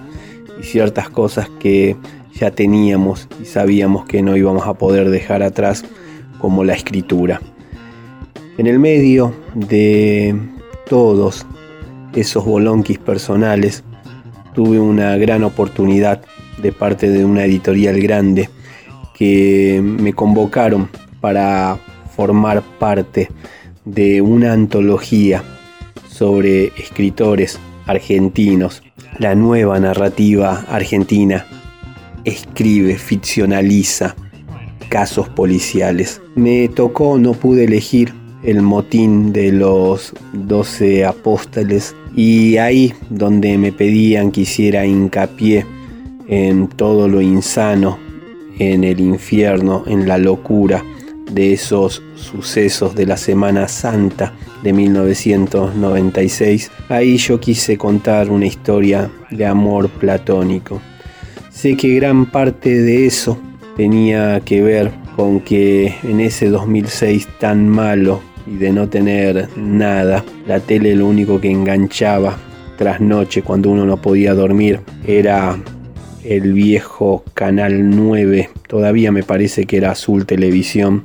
y ciertas cosas que ya teníamos y sabíamos que no íbamos a poder dejar atrás, como la escritura. En el medio de todos esos bolonquis personales, tuve una gran oportunidad de parte de una editorial grande que me convocaron para formar parte de una antología sobre escritores argentinos, la nueva narrativa argentina escribe, ficcionaliza casos policiales. Me tocó, no pude elegir el motín de los doce apóstoles y ahí donde me pedían que hiciera hincapié en todo lo insano, en el infierno, en la locura de esos sucesos de la Semana Santa de 1996, ahí yo quise contar una historia de amor platónico. Sé que gran parte de eso tenía que ver con que en ese 2006 tan malo y de no tener nada, la tele lo único que enganchaba tras noche cuando uno no podía dormir era el viejo Canal 9, todavía me parece que era Azul Televisión,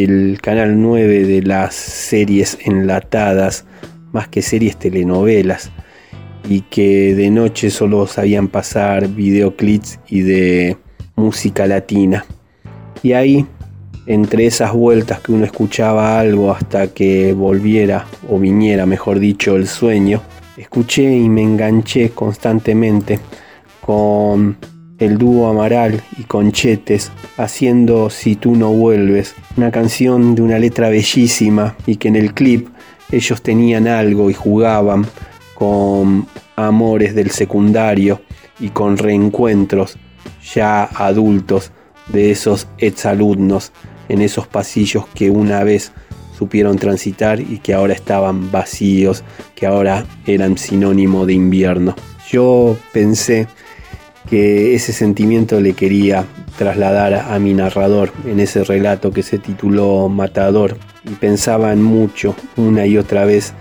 el Canal 9 de las series enlatadas, más que series telenovelas, y que de noche solo sabían pasar videoclips y de música latina. Y ahí, entre esas vueltas que uno escuchaba algo hasta que volviera, o viniera, mejor dicho, el sueño, escuché y me enganché constantemente con el dúo Amaral y Conchetes haciendo Si tú no vuelves, una canción de una letra bellísima y que en el clip ellos tenían algo y jugaban con amores del secundario y con reencuentros ya adultos de esos exalumnos en esos pasillos que una vez supieron transitar y que ahora estaban vacíos, que ahora eran sinónimo de invierno. Yo pensé que ese sentimiento le quería trasladar a mi narrador en ese relato que se tituló Matador y pensaban mucho una y otra vez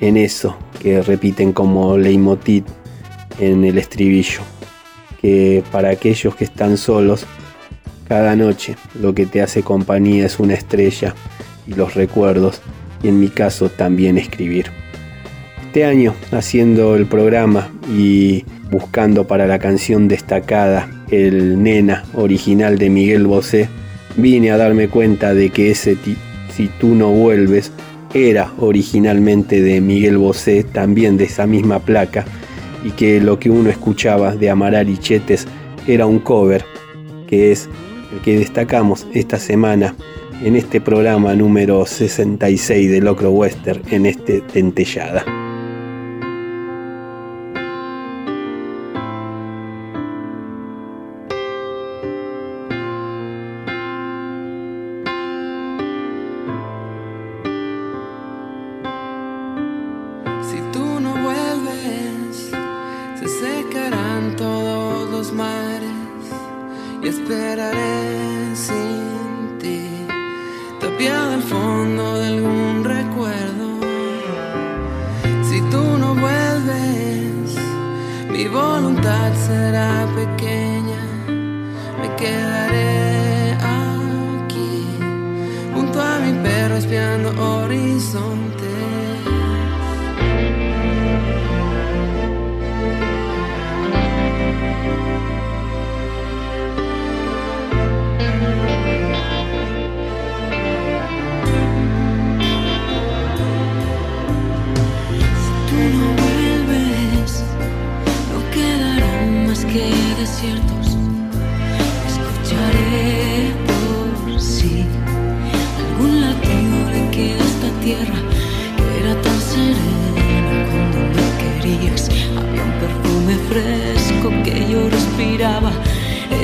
en eso que repiten como leitmotiv en el estribillo que para aquellos que están solos cada noche lo que te hace compañía es una estrella y los recuerdos y en mi caso también escribir este año haciendo el programa y buscando para la canción destacada el Nena original de Miguel Bosé, vine a darme cuenta de que ese Si tú no vuelves era originalmente de Miguel Bosé, también de esa misma placa, y que lo que uno escuchaba de Amaral y Chetes era un cover, que es el que destacamos esta semana en este programa número 66 de Locro Western, en este Dentellada. Secarán todos los mares y esperaré sin ti, tapiado al fondo de algún recuerdo. Si tú no vuelves, mi voluntad será pequeña, me quedaré aquí, junto a mi perro espiando que desiertos. Escucharé por si algún latido le queda a esta tierra que era tan serena cuando me querías. Había un perfume fresco que yo respiraba,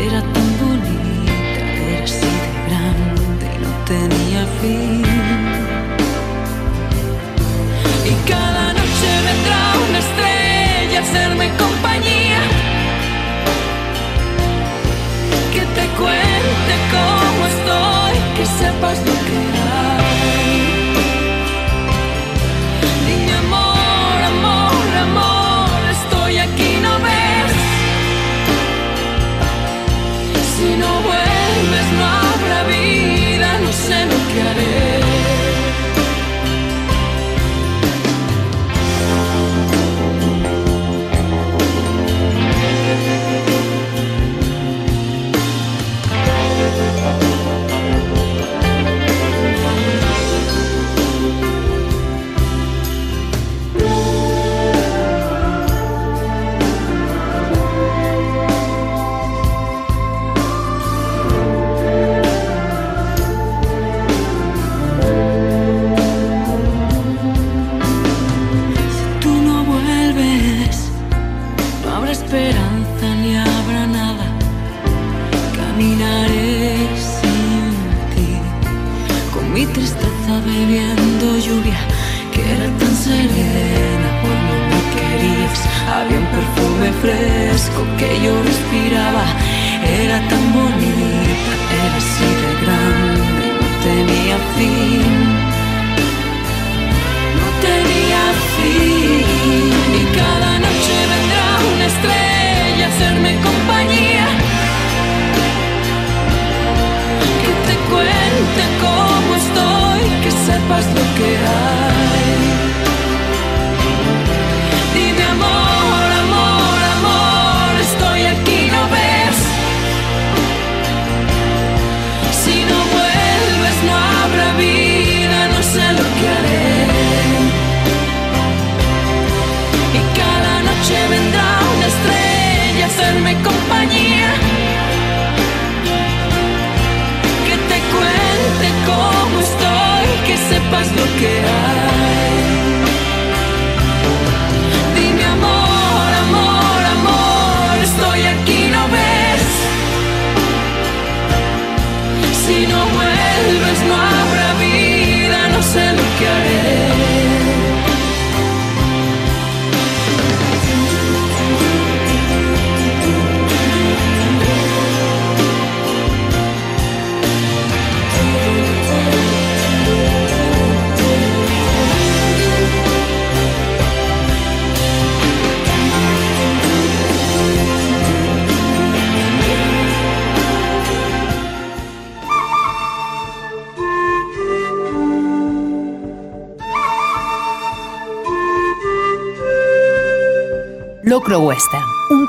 era tan bonita, era así de grande y no tenía fin. Y cada noche vendrá una estrella a hacerme compañía. Cuente cómo estoy, que sepas lo que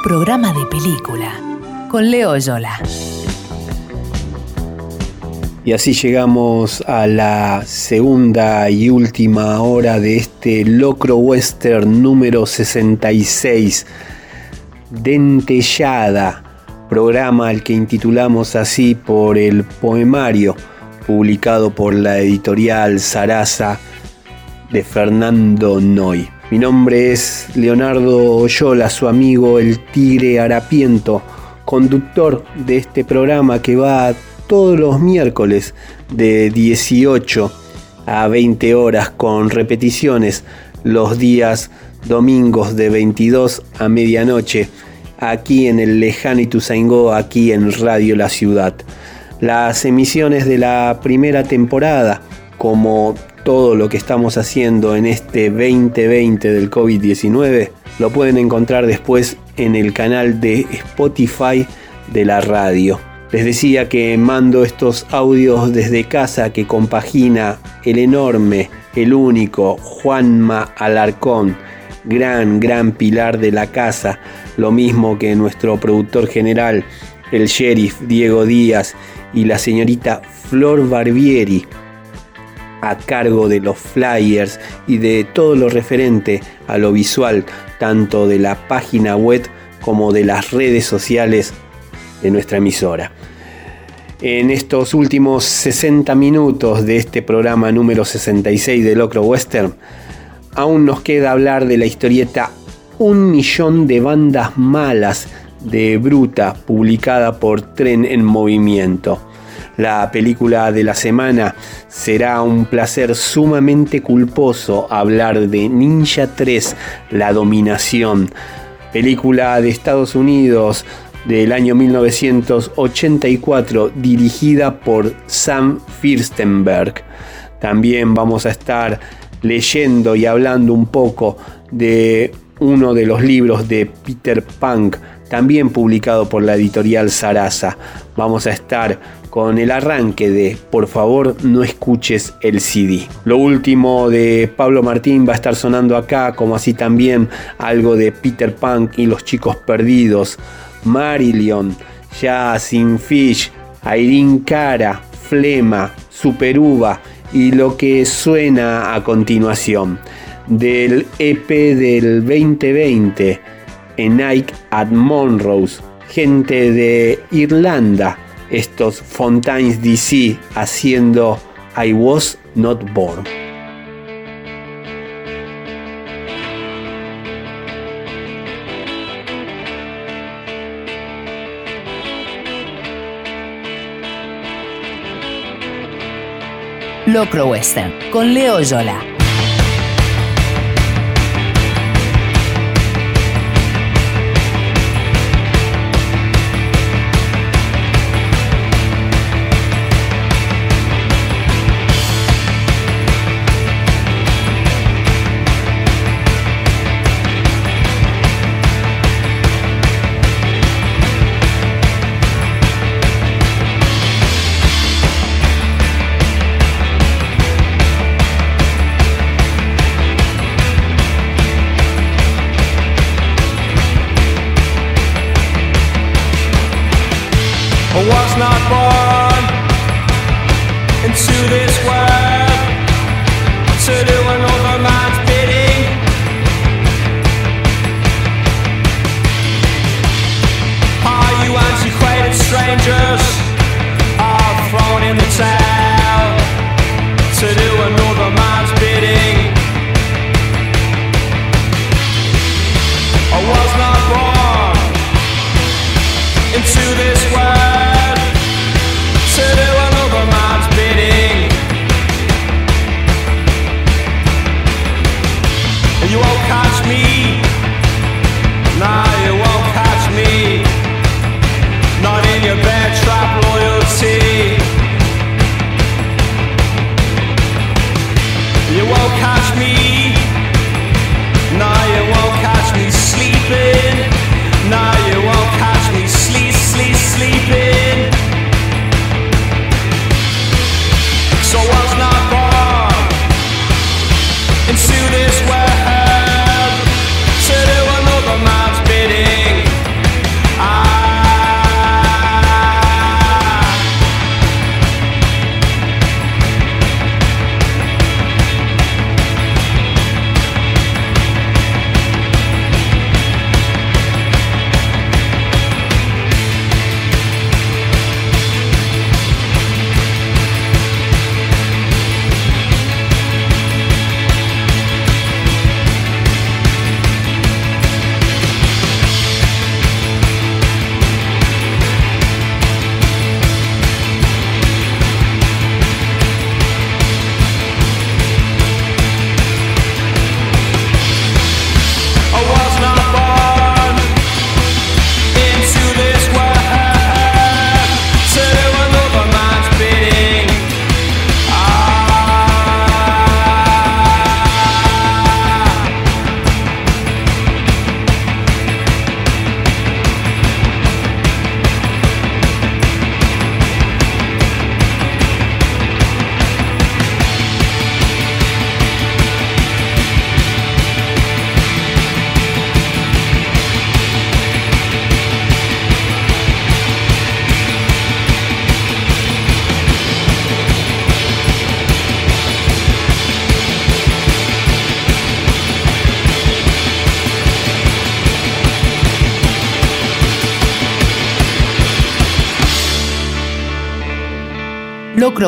programa de película con Leo Yola. Y así llegamos a la segunda y última hora de este Locro Western número 66, Dentellada, programa al que intitulamos así por el poemario publicado por la editorial Sarasa de Fernando Noy. Mi nombre es Leonardo Oyola, su amigo el Tigre Harapiento, conductor de este programa que va todos los miércoles de 18 a 20 horas con repeticiones los días domingos de 22 a medianoche aquí en el lejano Ituzaingó, aquí en Radio La Ciudad. Las emisiones de la primera temporada, como todo lo que estamos haciendo en este 2020 del COVID-19, lo pueden encontrar después en el canal de Spotify de la radio. Les decía que mando estos audios desde casa que compagina el enorme, el único Juanma Alarcón, gran, gran pilar de la casa, lo mismo que nuestro productor general, el sheriff Diego Díaz y la señorita Flor Barbieri, a cargo de los flyers y de todo lo referente a lo visual, tanto de la página web como de las redes sociales de nuestra emisora. En estos últimos 60 minutos de este programa número 66 de Locro Western, aún nos queda hablar de la historieta Un millón de bandas malas de Bruta, publicada por Tren en Movimiento. La película de la semana será un placer sumamente culposo hablar de Ninja 3, La Dominación, película de Estados Unidos del año 1984 dirigida por Sam Firstenberg. También vamos a estar leyendo y hablando un poco de uno de los libros de Peter Punk, también publicado por la editorial Sarasa. Vamos a estar con el arranque de Por favor no escuches el CD. Lo último de Pablo Martín va a estar sonando acá, como así también algo de Peter Punk y los chicos perdidos, Marillion, Sin Fish, Irene Cara, Flema, Superuva y lo que suena a continuación del EP del 2020 en Nike at Monrose, gente de Irlanda, estos Fontaines DC haciendo I Was Not Born. Locro Western con Leo Yola. not for.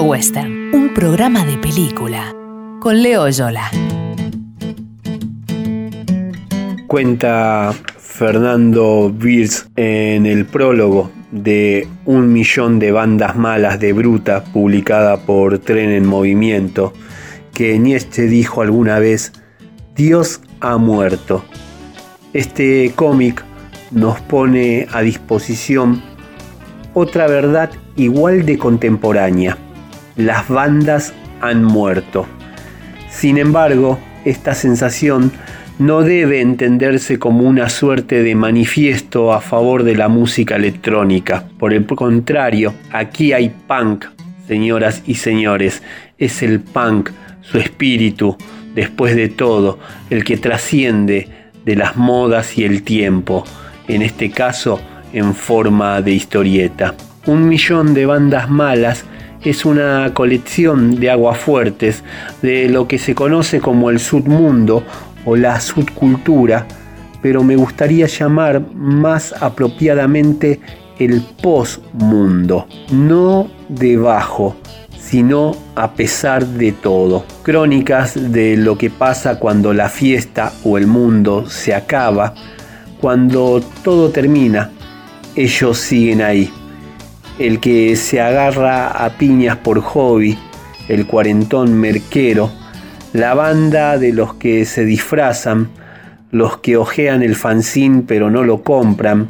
Western, un programa de película con Leo Yola. Cuenta Fernando Birs en el prólogo de Un millón de bandas malas de Bruta, publicada por Tren en Movimiento, que Nietzsche dijo alguna vez, Dios ha muerto. Este cómic nos pone a disposición otra verdad igual de contemporánea. Las bandas han muerto. Sin embargo, esta sensación no debe entenderse como una suerte de manifiesto a favor de la música electrónica. Por el contrario, aquí hay punk, señoras y señores. Es el punk, su espíritu, después de todo, el que trasciende de las modas y el tiempo, en este caso en forma de historieta. Un millón de bandas malas es una colección de aguafuertes de lo que se conoce como el submundo o la subcultura, pero me gustaría llamar más apropiadamente el postmundo, no debajo, sino a pesar de todo. Crónicas de lo que pasa cuando la fiesta o el mundo se acaba, cuando todo termina, ellos siguen ahí. El que se agarra a piñas por hobby, el cuarentón merquero, la banda de los que se disfrazan, los que ojean el fanzine pero no lo compran,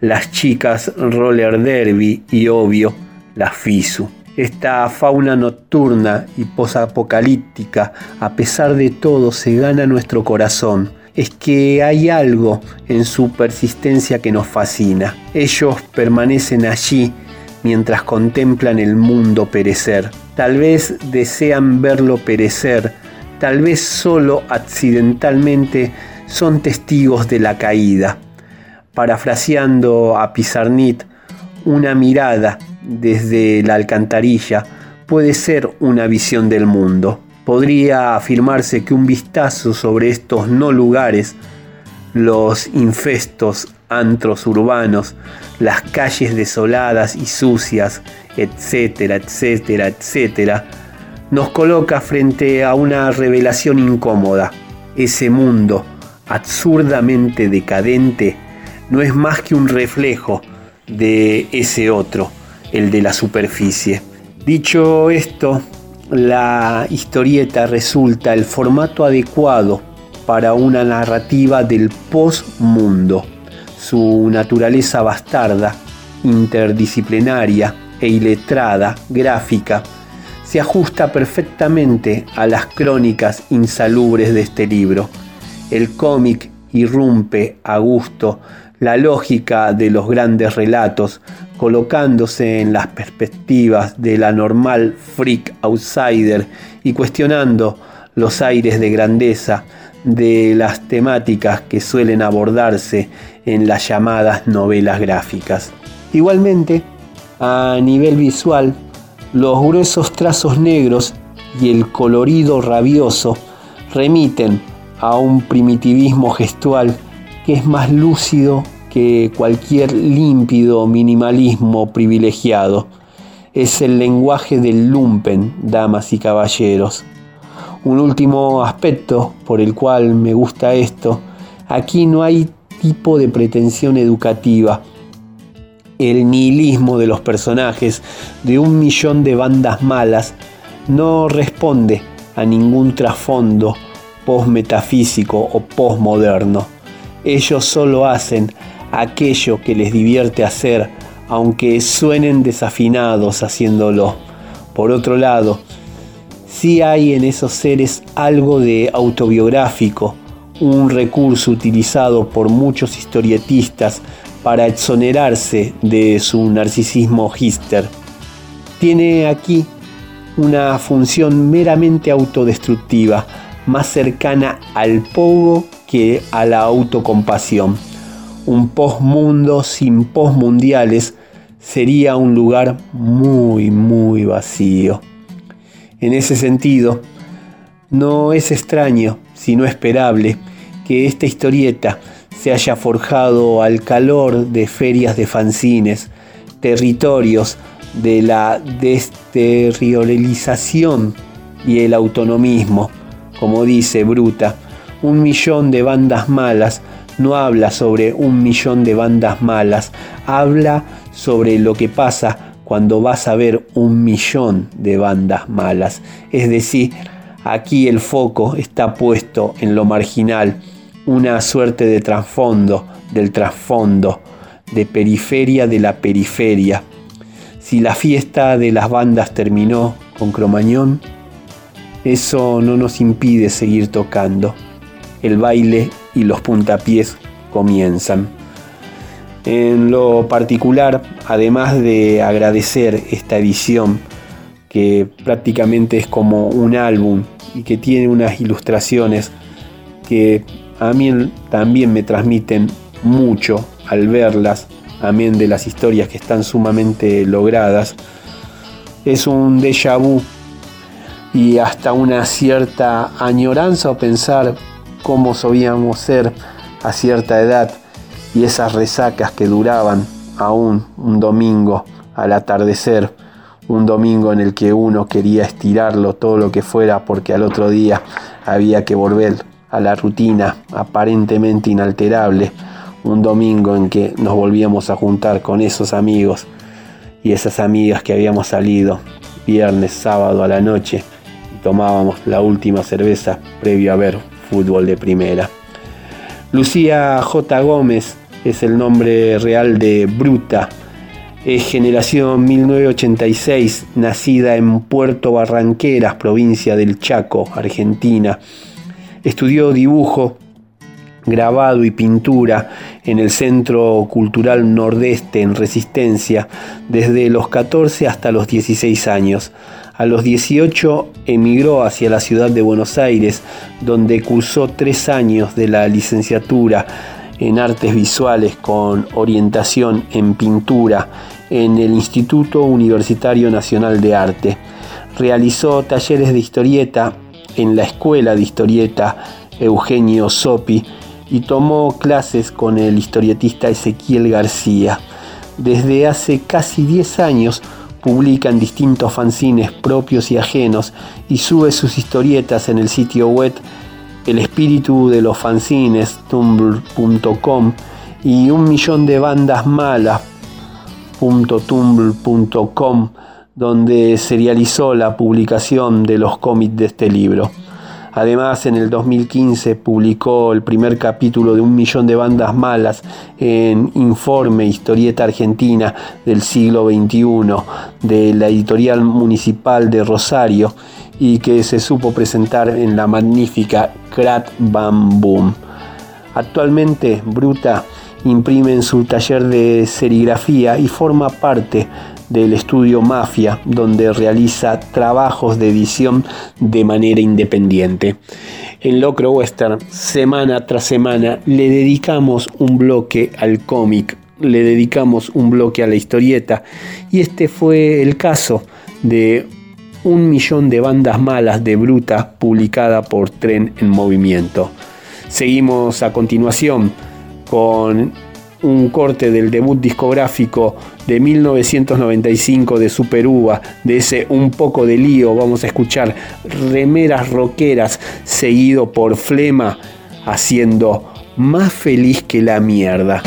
las chicas roller derby y obvio, las FISU. Esta fauna nocturna y posapocalíptica, a pesar de todo, se gana nuestro corazón. Es que hay algo en su persistencia que nos fascina. Ellos permanecen allí mientras contemplan el mundo perecer. Tal vez desean verlo perecer, tal vez solo accidentalmente son testigos de la caída. Parafraseando a Pizarnit, una mirada desde la alcantarilla puede ser una visión del mundo. Podría afirmarse que un vistazo sobre estos no lugares, los infestos antros urbanos, las calles desoladas y sucias, etcétera, etcétera, etcétera, nos coloca frente a una revelación incómoda. Ese mundo absurdamente decadente no es más que un reflejo de ese otro, el de la superficie. Dicho esto, la historieta resulta el formato adecuado para una narrativa del postmundo. Su naturaleza bastarda, interdisciplinaria e iletrada, gráfica, se ajusta perfectamente a las crónicas insalubres de este libro. El cómic irrumpe a gusto la lógica de los grandes relatos, colocándose en las perspectivas de la normal freak outsider y cuestionando los aires de grandeza de las temáticas que suelen abordarse en las llamadas novelas gráficas. Igualmente, a nivel visual, los gruesos trazos negros y el colorido rabioso remiten a un primitivismo gestual que es más lúcido que cualquier límpido minimalismo privilegiado. Es el lenguaje del lumpen, damas y caballeros. Un último aspecto por el cual me gusta esto, aquí no hay tipo de pretensión educativa. El nihilismo de los personajes de un millón de bandas malas no responde a ningún trasfondo postmetafísico o postmoderno. Ellos solo hacen aquello que les divierte hacer, aunque suenen desafinados haciéndolo. Por otro lado, sí hay en esos seres algo de autobiográfico, un recurso utilizado por muchos historietistas para exonerarse de su narcisismo hister. Tiene aquí una función meramente autodestructiva, más cercana al pogo que a la autocompasión. Un postmundo sin postmundiales sería un lugar muy, muy vacío. En ese sentido, no es extraño, sino esperable, que esta historieta se haya forjado al calor de ferias de fanzines, territorios de la desteriorización y el autonomismo. Como dice Bruta, un millón de bandas malas no habla sobre un millón de bandas malas, habla sobre lo que pasa cuando vas a ver un millón de bandas malas. Es decir, aquí el foco está puesto en lo marginal, una suerte de trasfondo del trasfondo, de periferia de la periferia. Si la fiesta de las bandas terminó con Cromañón, eso no nos impide seguir tocando. El baile y los puntapiés comienzan. En lo particular, además de agradecer esta edición, que prácticamente es como un álbum y que tiene unas ilustraciones que a mí también me transmiten mucho al verlas, amén de las historias que están sumamente logradas, es un déjà vu y hasta una cierta añoranza o pensar cómo solíamos ser a cierta edad y esas resacas que duraban aún un domingo al atardecer, un domingo en el que uno quería estirarlo todo lo que fuera porque al otro día había que volver a la rutina aparentemente inalterable, un domingo en que nos volvíamos a juntar con esos amigos y esas amigas que habíamos salido viernes, sábado a la noche y tomábamos la última cerveza previo a ver fútbol de primera. Lucía J. Gómez es el nombre real de Bruta. Es generación 1986, nacida en Puerto Barranqueras, provincia del Chaco, Argentina. Estudió dibujo, grabado y pintura en el Centro Cultural Nordeste en Resistencia desde los 14 hasta los 16 años. A los 18 emigró hacia la ciudad de Buenos Aires, donde cursó tres años de la licenciatura en artes visuales con orientación en pintura en el Instituto Universitario Nacional de Arte. Realizó talleres de historieta en la Escuela de Historieta Eugenio Sopi y tomó clases con el historietista Ezequiel García. Desde hace casi 10 años publica en distintos fanzines propios y ajenos y sube sus historietas en el sitio web El espíritu de los fanzines, tumblr.com y un millón de bandas malas.tumblr.com donde serializó la publicación de los cómics de este libro. Además, en el 2015 publicó el primer capítulo de Un millón de bandas malas en Informe Historieta Argentina del siglo XXI de la editorial municipal de Rosario y que se supo presentar en la magnífica Crat Bam Boom. Actualmente, Bruta imprime en su taller de serigrafía y forma parte del estudio Mafia, donde realiza trabajos de edición de manera independiente. En Locro Western, semana tras semana, le dedicamos un bloque al cómic, le dedicamos un bloque a la historieta, y este fue el caso de un millón de bandas malas de Bruta publicada por Tren en Movimiento. Seguimos a continuación con un corte del debut discográfico de 1995 de Super Uva, de ese Un poco de lío, vamos a escuchar remeras rockeras seguido por Flema haciendo más feliz que la mierda.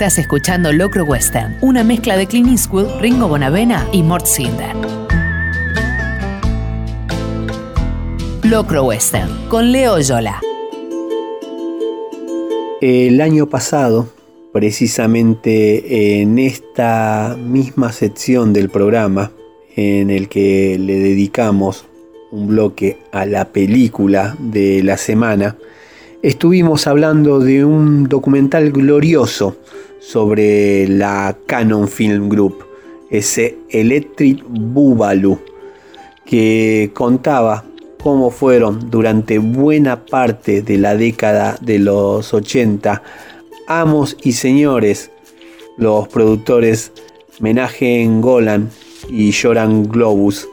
Estás escuchando Locro Western, una mezcla de Clint Eastwood, Ringo Bonavena y Mort Sinder. Locro Western, con Leo Yola. El año pasado, precisamente en esta misma sección del programa, en el que le dedicamos un bloque a la película de la semana, estuvimos hablando de un documental glorioso sobre la Canon Film Group, ese Electric Boogaloo, que contaba cómo fueron durante buena parte de la década de los 80 amos y señores los productores Menaje Golan y Joran Globus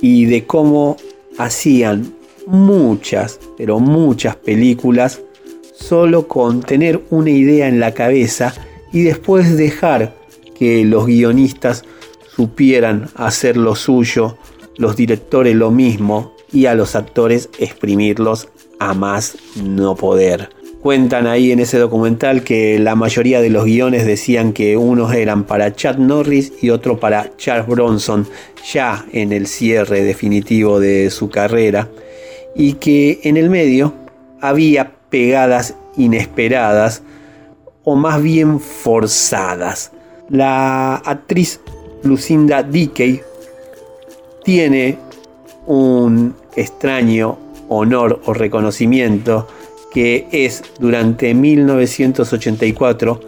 y de cómo hacían muchas, pero muchas películas solo con tener una idea en la cabeza y después dejar que los guionistas supieran hacer lo suyo, los directores lo mismo y a los actores exprimirlos a más no poder. Cuentan ahí en ese documental que la mayoría de los guiones decían que unos eran para Chad Norris y otro para Charles Bronson, ya en el cierre definitivo de su carrera, y que en el medio había pegadas inesperadas o más bien forzadas. La actriz Lucinda Dickey tiene un extraño honor o reconocimiento que es durante 1984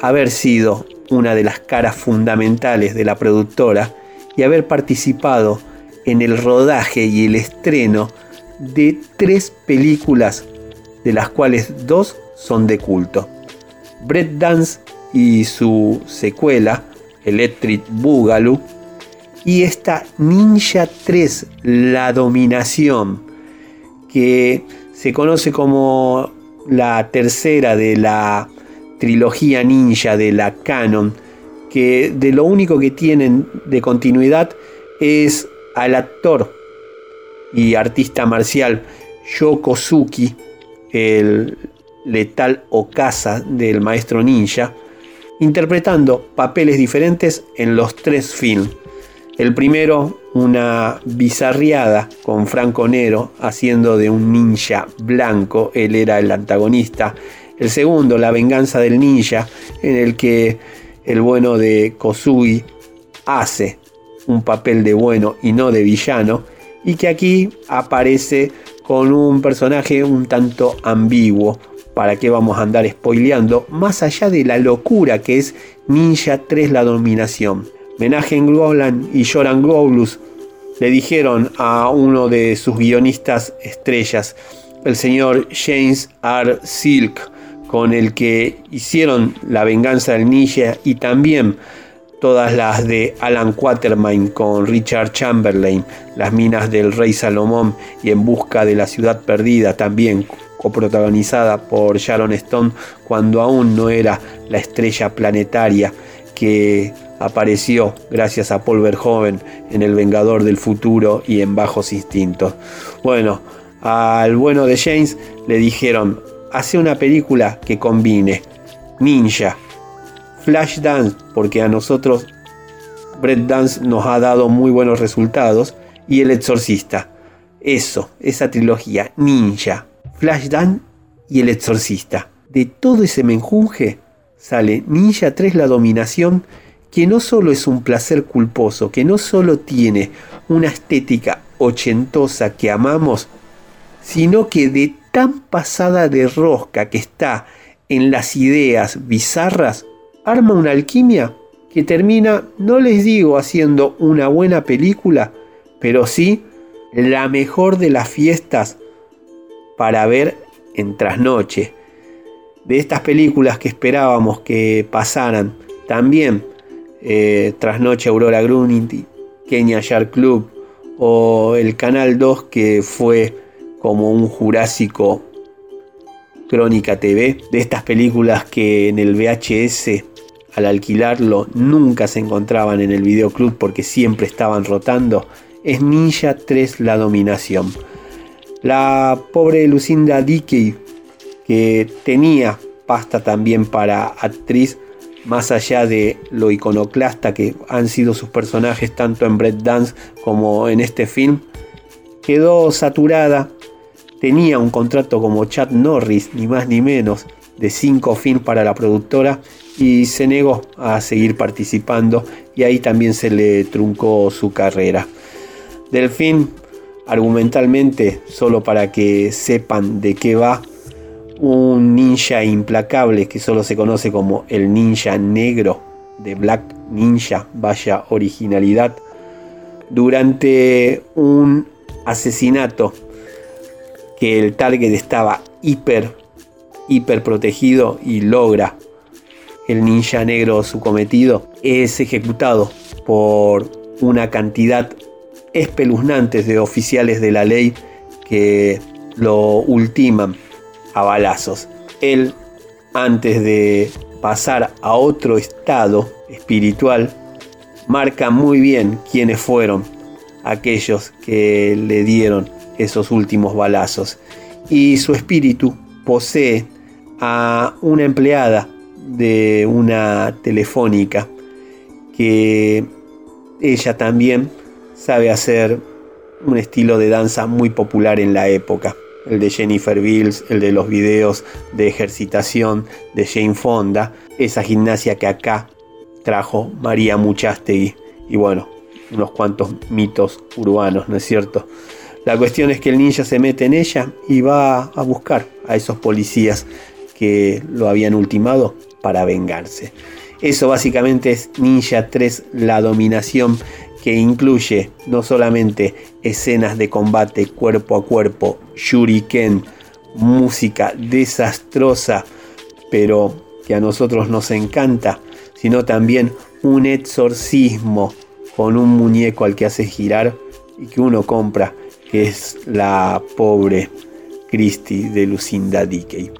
haber sido una de las caras fundamentales de la productora y haber participado en el rodaje y el estreno de tres películas, de las cuales dos son de culto. Brett Dance y su secuela, Electric Boogaloo, y esta Ninja 3, La Dominación, que se conoce como la tercera de la trilogía ninja de la canon, que de lo único que tienen de continuidad es al actor y artista marcial Yokosuki, el letal Okasa del maestro ninja, interpretando papeles diferentes en los tres films. El primero, una bizarriada con Franco Nero haciendo de un ninja blanco, él era el antagonista. El segundo, La venganza del ninja, en el que el bueno de Kosugi hace un papel de bueno y no de villano, y que aquí aparece con un personaje un tanto ambiguo. ¿Para qué vamos a andar spoileando? Más allá de la locura que es Ninja 3 la dominación. Menagen Golan y Joran Goblus le dijeron a uno de sus guionistas estrellas, el señor James R. Silk, con el que hicieron La venganza del ninja y también todas las de Alan Quatermain con Richard Chamberlain, Las minas del rey Salomón y En busca de la ciudad perdida, también coprotagonizada por Sharon Stone cuando aún no era la estrella planetaria que apareció gracias a Paul Verhoeven en El Vengador del Futuro y en Bajos Instintos. Bueno, al bueno de James le dijeron, hace una película que combine Ninja, Flashdance, porque a nosotros Brett Dance nos ha dado muy buenos resultados, y El Exorcista. Eso, esa trilogía, Ninja, Flashdance y El Exorcista. De todo ese menjunje sale Ninja 3 La Dominación, que no solo es un placer culposo, que no solo tiene una estética ochentosa que amamos, sino que de tan pasada de rosca que está en las ideas bizarras, arma una alquimia que termina, no les digo haciendo una buena película, pero sí la mejor de las fiestas para ver en trasnoche de estas películas que esperábamos que pasaran. También eh, Trasnoche Aurora Grunity, Kenya Shark Club o el Canal 2 que fue como un Jurásico Crónica TV. De estas películas que en el VHS al alquilarlo nunca se encontraban en el videoclub porque siempre estaban rotando. Es Ninja 3 La Dominación. La pobre Lucinda Dickey que tenía pasta también para actriz, más allá de lo iconoclasta que han sido sus personajes tanto en Bread Dance como en este film, quedó saturada. Tenía un contrato como Chad Norris, ni más ni menos, de cinco films para la productora y se negó a seguir participando y ahí también se le truncó su carrera. Del film, argumentalmente, solo para que sepan de qué va, un ninja implacable que solo se conoce como el ninja negro de Black Ninja, vaya originalidad, durante un asesinato que el target estaba hiper, hiper protegido y logra el ninja negro su cometido, es ejecutado por una cantidad espeluznante de oficiales de la ley que lo ultiman a balazos. Él, antes de pasar a otro estado espiritual, marca muy bien quiénes fueron aquellos que le dieron esos últimos balazos. Y su espíritu posee a una empleada de una telefónica que ella también sabe hacer un estilo de danza muy popular en la época. El de Jennifer Bills, el de los videos de ejercitación de Jane Fonda, esa gimnasia que acá trajo María Muchastegui. Y bueno, unos cuantos mitos urbanos, ¿no es cierto? La cuestión es que el ninja se mete en ella y va a buscar a esos policías que lo habían ultimado para vengarse. Eso básicamente es Ninja 3, la dominación que incluye no solamente escenas de combate cuerpo a cuerpo, shuriken, música desastrosa, pero que a nosotros nos encanta, sino también un exorcismo con un muñeco al que hace girar y que uno compra, que es la pobre Christie de Lucinda Dickey.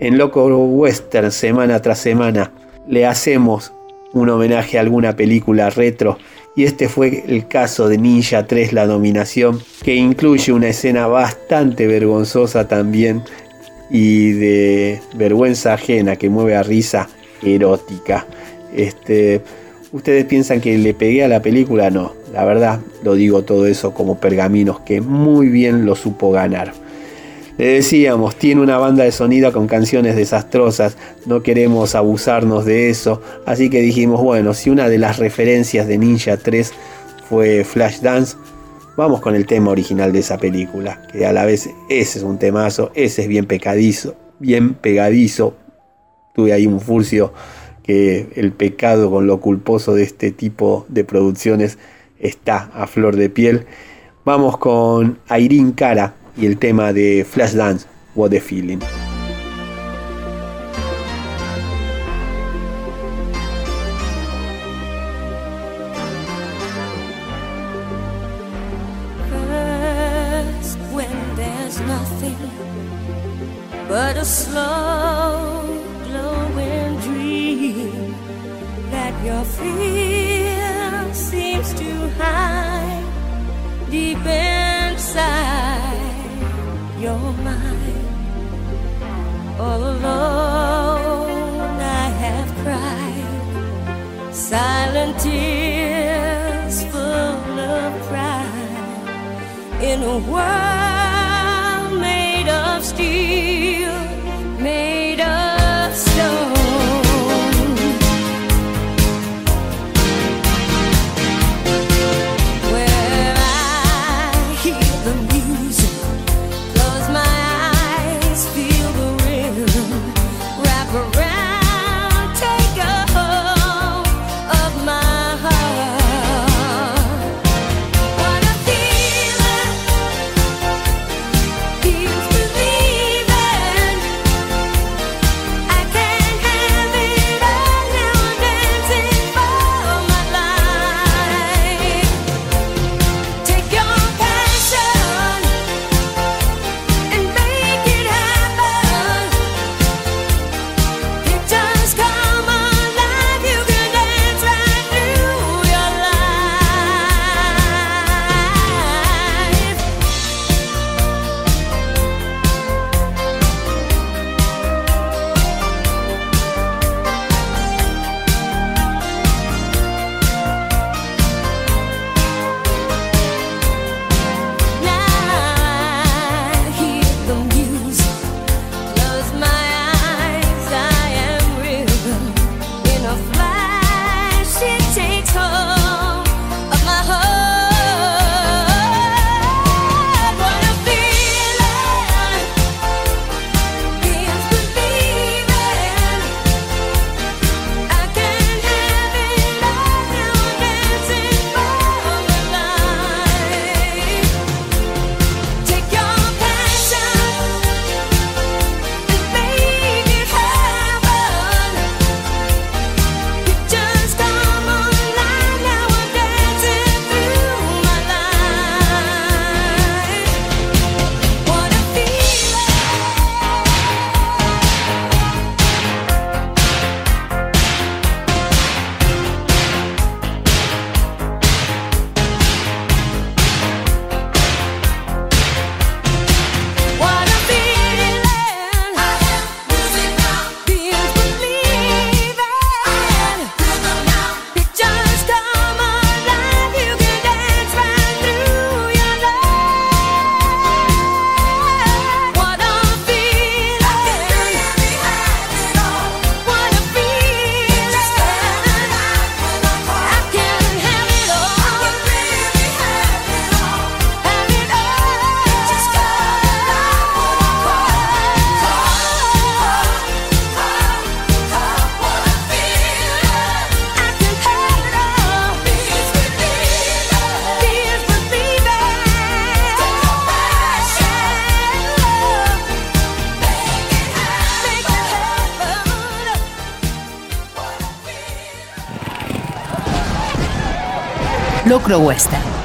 En Loco Western, semana tras semana, le hacemos un homenaje a alguna película retro y este fue el caso de Ninja 3 La Dominación, que incluye una escena bastante vergonzosa también y de vergüenza ajena que mueve a risa erótica. Este, ¿Ustedes piensan que le pegué a la película? No, la verdad lo digo todo eso como pergaminos que muy bien lo supo ganar. Le decíamos, tiene una banda de sonido con canciones desastrosas, no queremos abusarnos de eso, así que dijimos, bueno, si una de las referencias de Ninja 3 fue Flashdance, vamos con el tema original de esa película, que a la vez ese es un temazo, ese es bien pecadizo, bien pegadizo. Tuve ahí un furcio que el pecado con lo culposo de este tipo de producciones está a flor de piel. Vamos con Irene Cara y el tema de Flashdance, What the Feeling.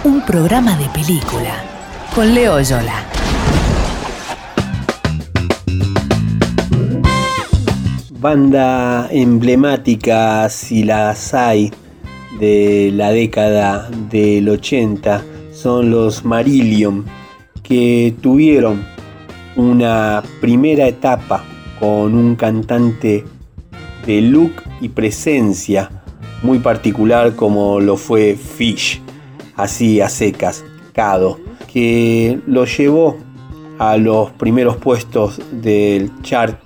Un programa de película. Con Leo Yola. Banda emblemática, si las hay, de la década del 80 son los Marillion, que tuvieron una primera etapa con un cantante de look y presencia muy particular como lo fue Fish, así a secas, Cado, que lo llevó a los primeros puestos del chart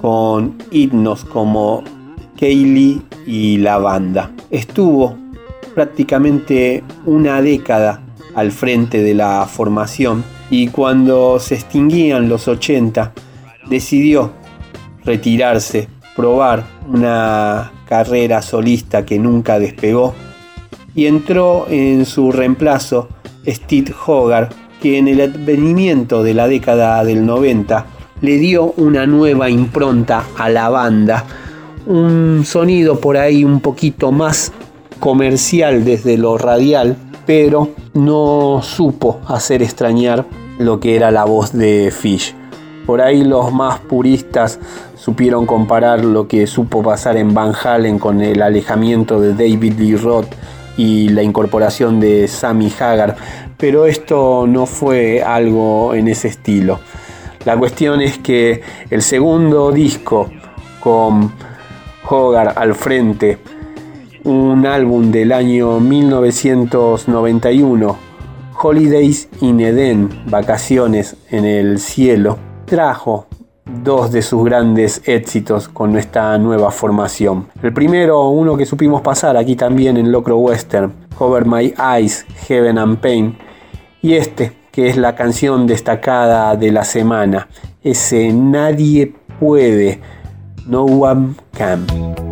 con himnos como Kaylee y la banda. Estuvo prácticamente una década al frente de la formación y cuando se extinguían los 80 decidió retirarse, probar una carrera solista que nunca despegó y entró en su reemplazo Steve Hogarth que en el advenimiento de la década del 90 le dio una nueva impronta a la banda, un sonido por ahí un poquito más comercial desde lo radial, pero no supo hacer extrañar lo que era la voz de Fish. Por ahí los más puristas supieron comparar lo que supo pasar en Van Halen con el alejamiento de David Lee Roth y la incorporación de Sammy Hagar, pero esto no fue algo en ese estilo. La cuestión es que el segundo disco con Hogarth al frente, un álbum del año 1991, Holidays in Eden, Vacaciones en el Cielo, trajo dos de sus grandes éxitos con esta nueva formación. El primero, uno que supimos pasar aquí también en Locro Western, Cover My Eyes, Heaven and Pain, y este, que es la canción destacada de la semana, ese Nadie puede, No One Can.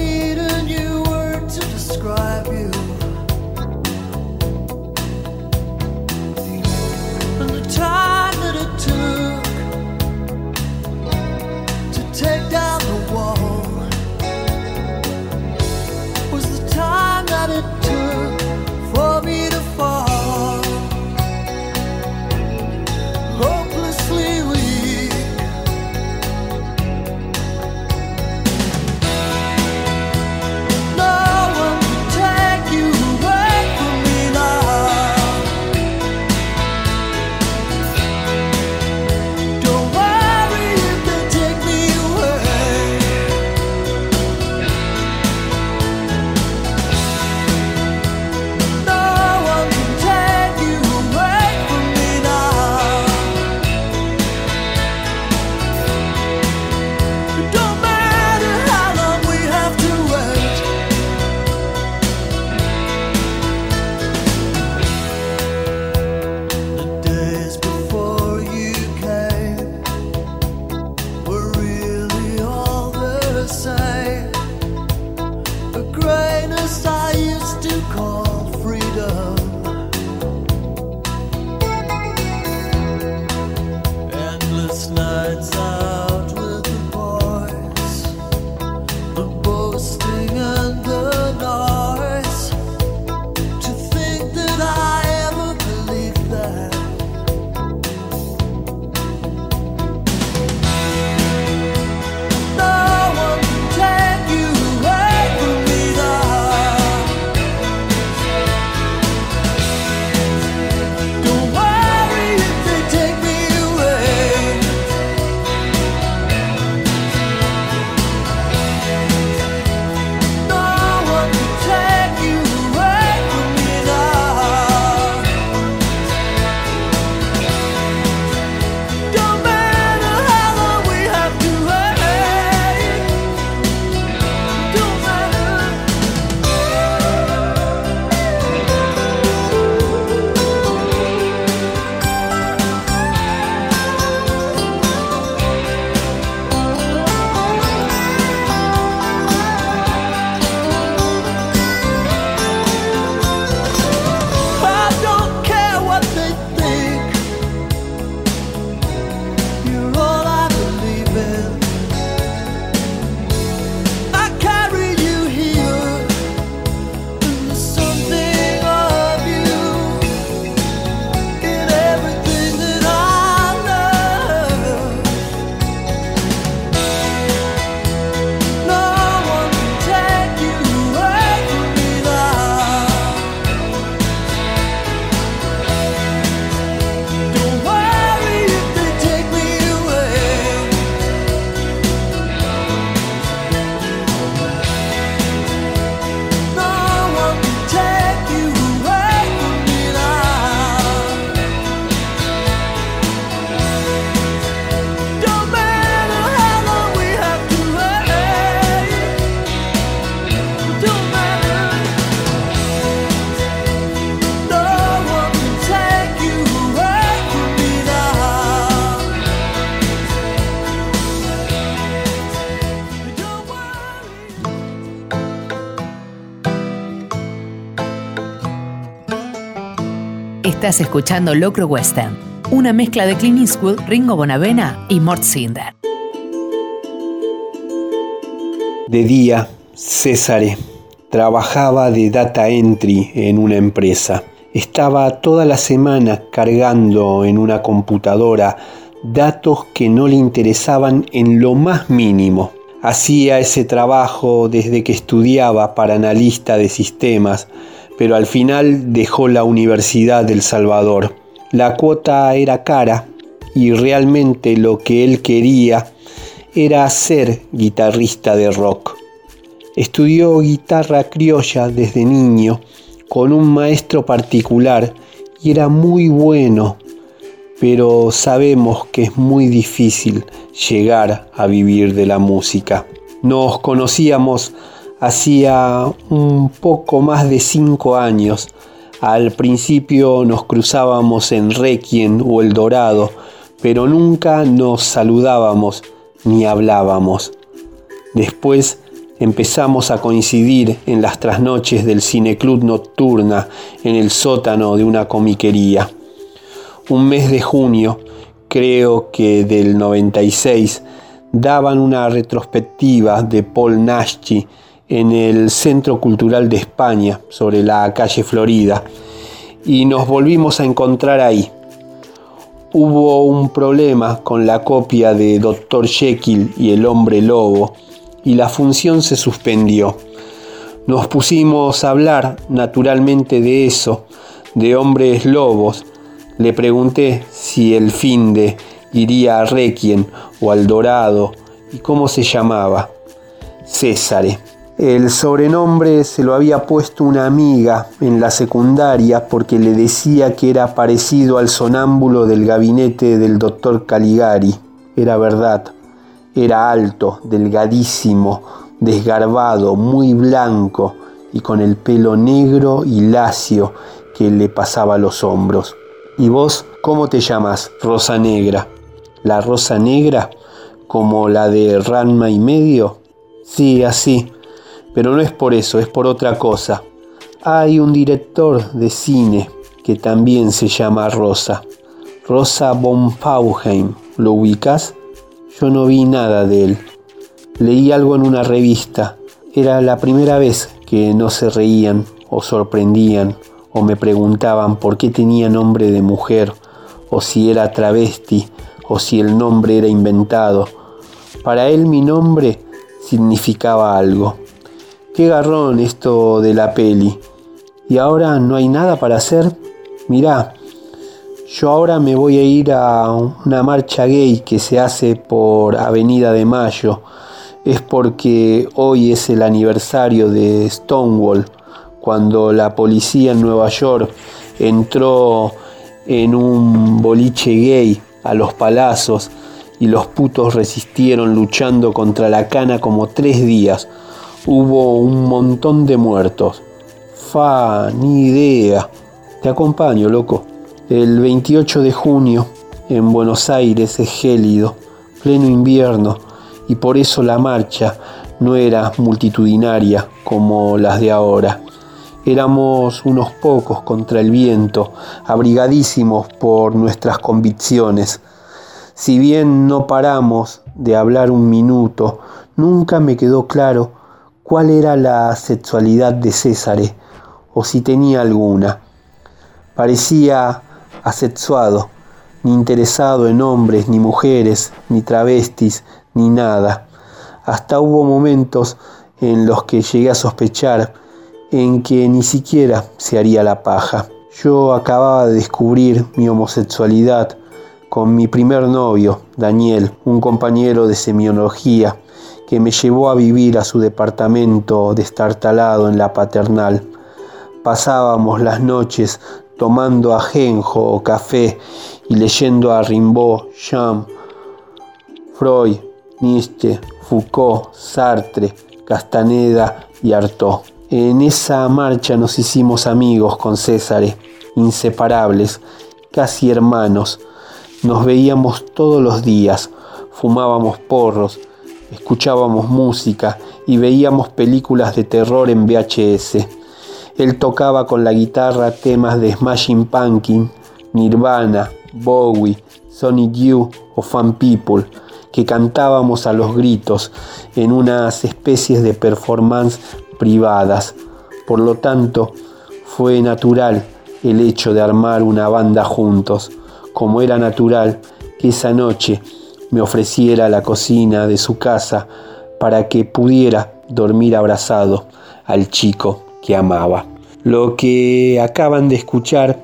Escuchando Locro Western, una mezcla de Clint Eastwood, Ringo Bonavena y Mort Cinder. De día, César trabajaba de data entry en una empresa. Estaba toda la semana cargando en una computadora datos que no le interesaban en lo más mínimo. Hacía ese trabajo desde que estudiaba para analista de sistemas, pero al final dejó la Universidad del Salvador. La cuota era cara y realmente lo que él quería era ser guitarrista de rock. Estudió guitarra criolla desde niño con un maestro particular y era muy bueno, pero sabemos que es muy difícil llegar a vivir de la música. Nos conocíamos hacía un poco más de cinco años. Al principio nos cruzábamos en Requiem o El Dorado, pero nunca nos saludábamos ni hablábamos. Después empezamos a coincidir en las trasnoches del cineclub nocturna en el sótano de una comiquería. Un mes de junio, creo que del 96, daban una retrospectiva de Paul Naschi en el Centro Cultural de España, sobre la calle Florida, y nos volvimos a encontrar ahí. Hubo un problema con la copia de Dr. Jekyll y el hombre lobo, y la función se suspendió. Nos pusimos a hablar naturalmente de eso, de hombres lobos. Le pregunté si el fin de iría a Requiem o al Dorado y cómo se llamaba. Césare. El sobrenombre se lo había puesto una amiga en la secundaria porque le decía que era parecido al sonámbulo del gabinete del doctor Caligari. Era verdad. Era alto, delgadísimo, desgarbado, muy blanco y con el pelo negro y lacio que le pasaba los hombros. ¿Y vos cómo te llamas? Rosa Negra. ¿La Rosa Negra? ¿Como la de Ranma y medio? Sí, así. Pero no es por eso, es por otra cosa. Hay un director de cine que también se llama Rosa. Rosa von Pauheim. ¿Lo ubicas? Yo no vi nada de él. Leí algo en una revista. Era la primera vez que no se reían o sorprendían o me preguntaban por qué tenía nombre de mujer o si era travesti o si el nombre era inventado. Para él mi nombre significaba algo. Qué garrón esto de la peli. Y ahora no hay nada para hacer. Mirá, yo ahora me voy a ir a una marcha gay que se hace por Avenida de Mayo. Es porque hoy es el aniversario de Stonewall, cuando la policía en Nueva York entró en un boliche gay a los palazos y los putos resistieron luchando contra la cana como tres días. Hubo un montón de muertos. Fa, ni idea. Te acompaño, loco. El 28 de junio en Buenos Aires es gélido, pleno invierno, y por eso la marcha no era multitudinaria como las de ahora. Éramos unos pocos contra el viento, abrigadísimos por nuestras convicciones. Si bien no paramos de hablar un minuto, nunca me quedó claro cuál era la sexualidad de Césare o si tenía alguna. Parecía asexuado, ni interesado en hombres, ni mujeres, ni travestis, ni nada. Hasta hubo momentos en los que llegué a sospechar en que ni siquiera se haría la paja. Yo acababa de descubrir mi homosexualidad con mi primer novio, Daniel, un compañero de semiología, que me llevó a vivir a su departamento destartalado en la paternal. Pasábamos las noches tomando ajenjo o café y leyendo a Rimbaud, Jean, Freud, Nietzsche, Foucault, Sartre, Castaneda y Artaud. En esa marcha nos hicimos amigos con César, inseparables, casi hermanos. Nos veíamos todos los días, fumábamos porros, escuchábamos música y veíamos películas de terror en VHS. Él tocaba con la guitarra temas de Smashing Pumpkin, Nirvana, Bowie, Sonic Youth o Fan People, que cantábamos a los gritos en unas especies de performance privadas. Por lo tanto, fue natural el hecho de armar una banda juntos, como era natural que esa noche me ofreciera la cocina de su casa para que pudiera dormir abrazado al chico que amaba. Lo que acaban de escuchar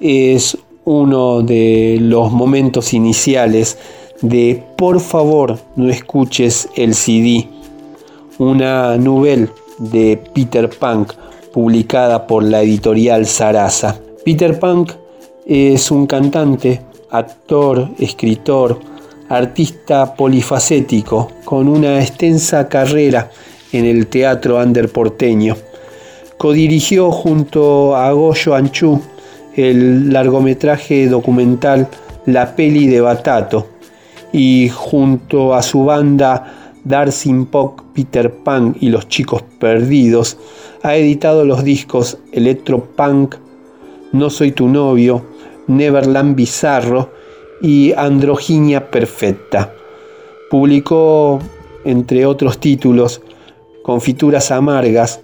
es uno de los momentos iniciales de Por favor no escuches el CD, una novela de Peter Punk publicada por la editorial Sarasa. Peter Punk es un cantante, actor, escritor, artista polifacético con una extensa carrera en el teatro under porteño. Codirigió junto a Goyo Anchú el largometraje documental La peli de Batato y junto a su banda Dancing Pop, Peter Pan y los chicos perdidos ha editado los discos Electropunk, No soy tu novio, Neverland Bizarro y Androginia Perfecta. Publicó, entre otros títulos, Confituras Amargas,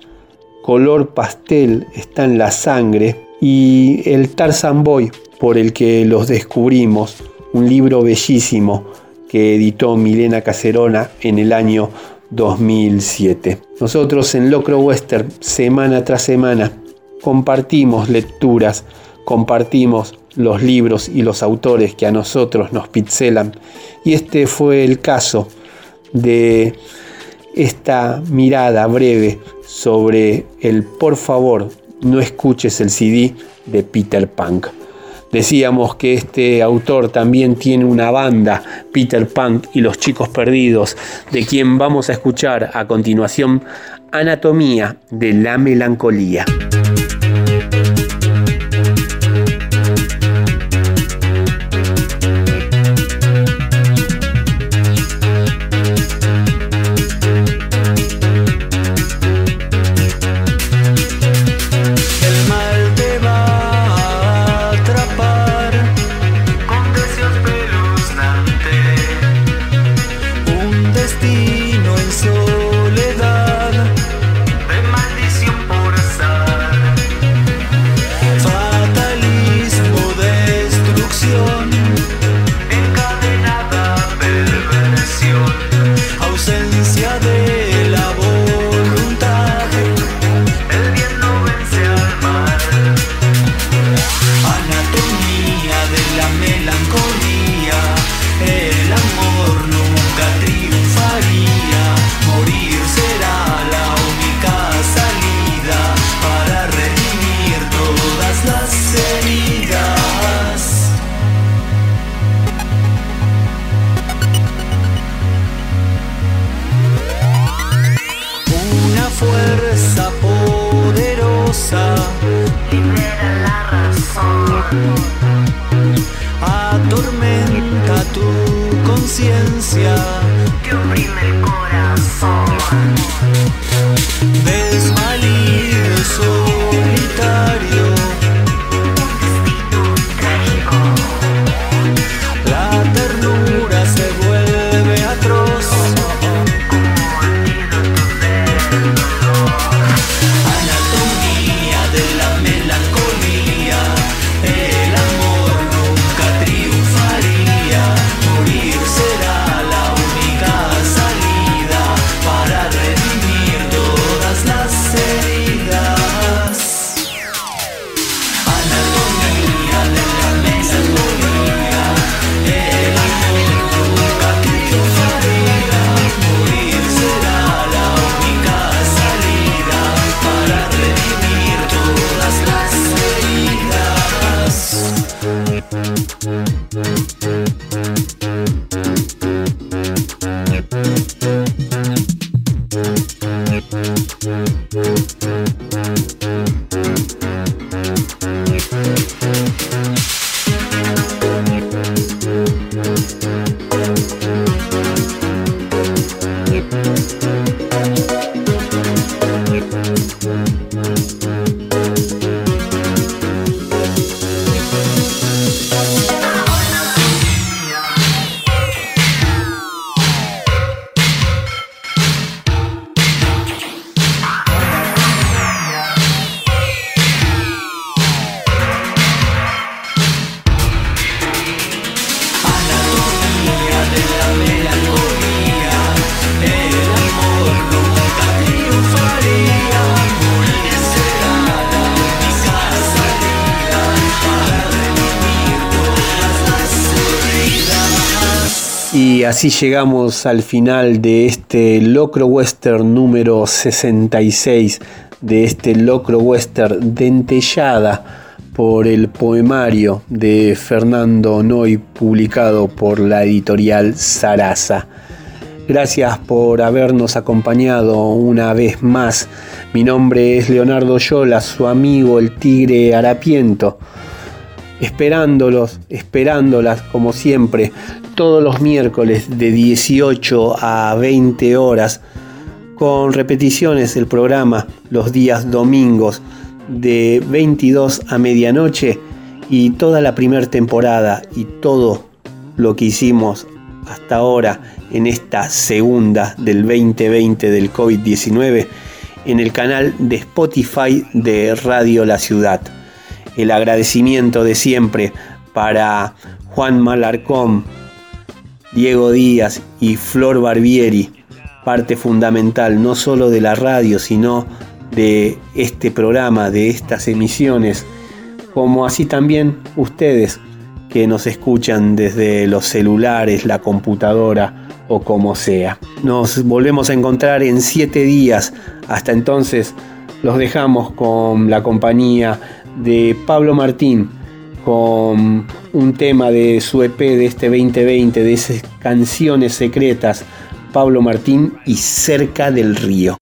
Color Pastel está en la sangre y El Tarzan Boy, por el que los descubrimos, un libro bellísimo que editó Milena Cacerona en el año 2007. Nosotros en Locro Western, semana tras semana, compartimos lecturas, compartimos los libros y los autores que a nosotros nos pixelan. Y este fue el caso de esta mirada breve sobre el por favor no escuches el CD de Peter Punk. Decíamos que este autor también tiene una banda, Peter Punk y los chicos perdidos, de quien vamos a escuchar a continuación Anatomía de la Melancolía. Que oprime el corazón. Desvalido solitario, así llegamos al final de este Locro Western número 66, de este Locro Western dentellada por el poemario de Fernando Noy publicado por la editorial Sarasa. Gracias por habernos acompañado una vez más. Mi nombre es Leonardo Yola, su amigo el tigre harapiento. Esperándolos, esperándolas como siempre, todos los miércoles de 18 a 20 horas, con repeticiones del programa los días domingos de 22 a medianoche y toda la primera temporada y todo lo que hicimos hasta ahora en esta segunda del 2020 del COVID-19 en el canal de Spotify de Radio La Ciudad. El agradecimiento de siempre para Juan Malarcón, Diego Díaz y Flor Barbieri, parte fundamental no solo de la radio, sino de este programa, de estas emisiones, como así también ustedes que nos escuchan desde los celulares, la computadora o como sea. Nos volvemos a encontrar en siete días. Hasta entonces los dejamos con la compañía de Pablo Martín, con un tema de su EP de este 2020, de esas canciones secretas, Pablo Martín y Cerca del Río.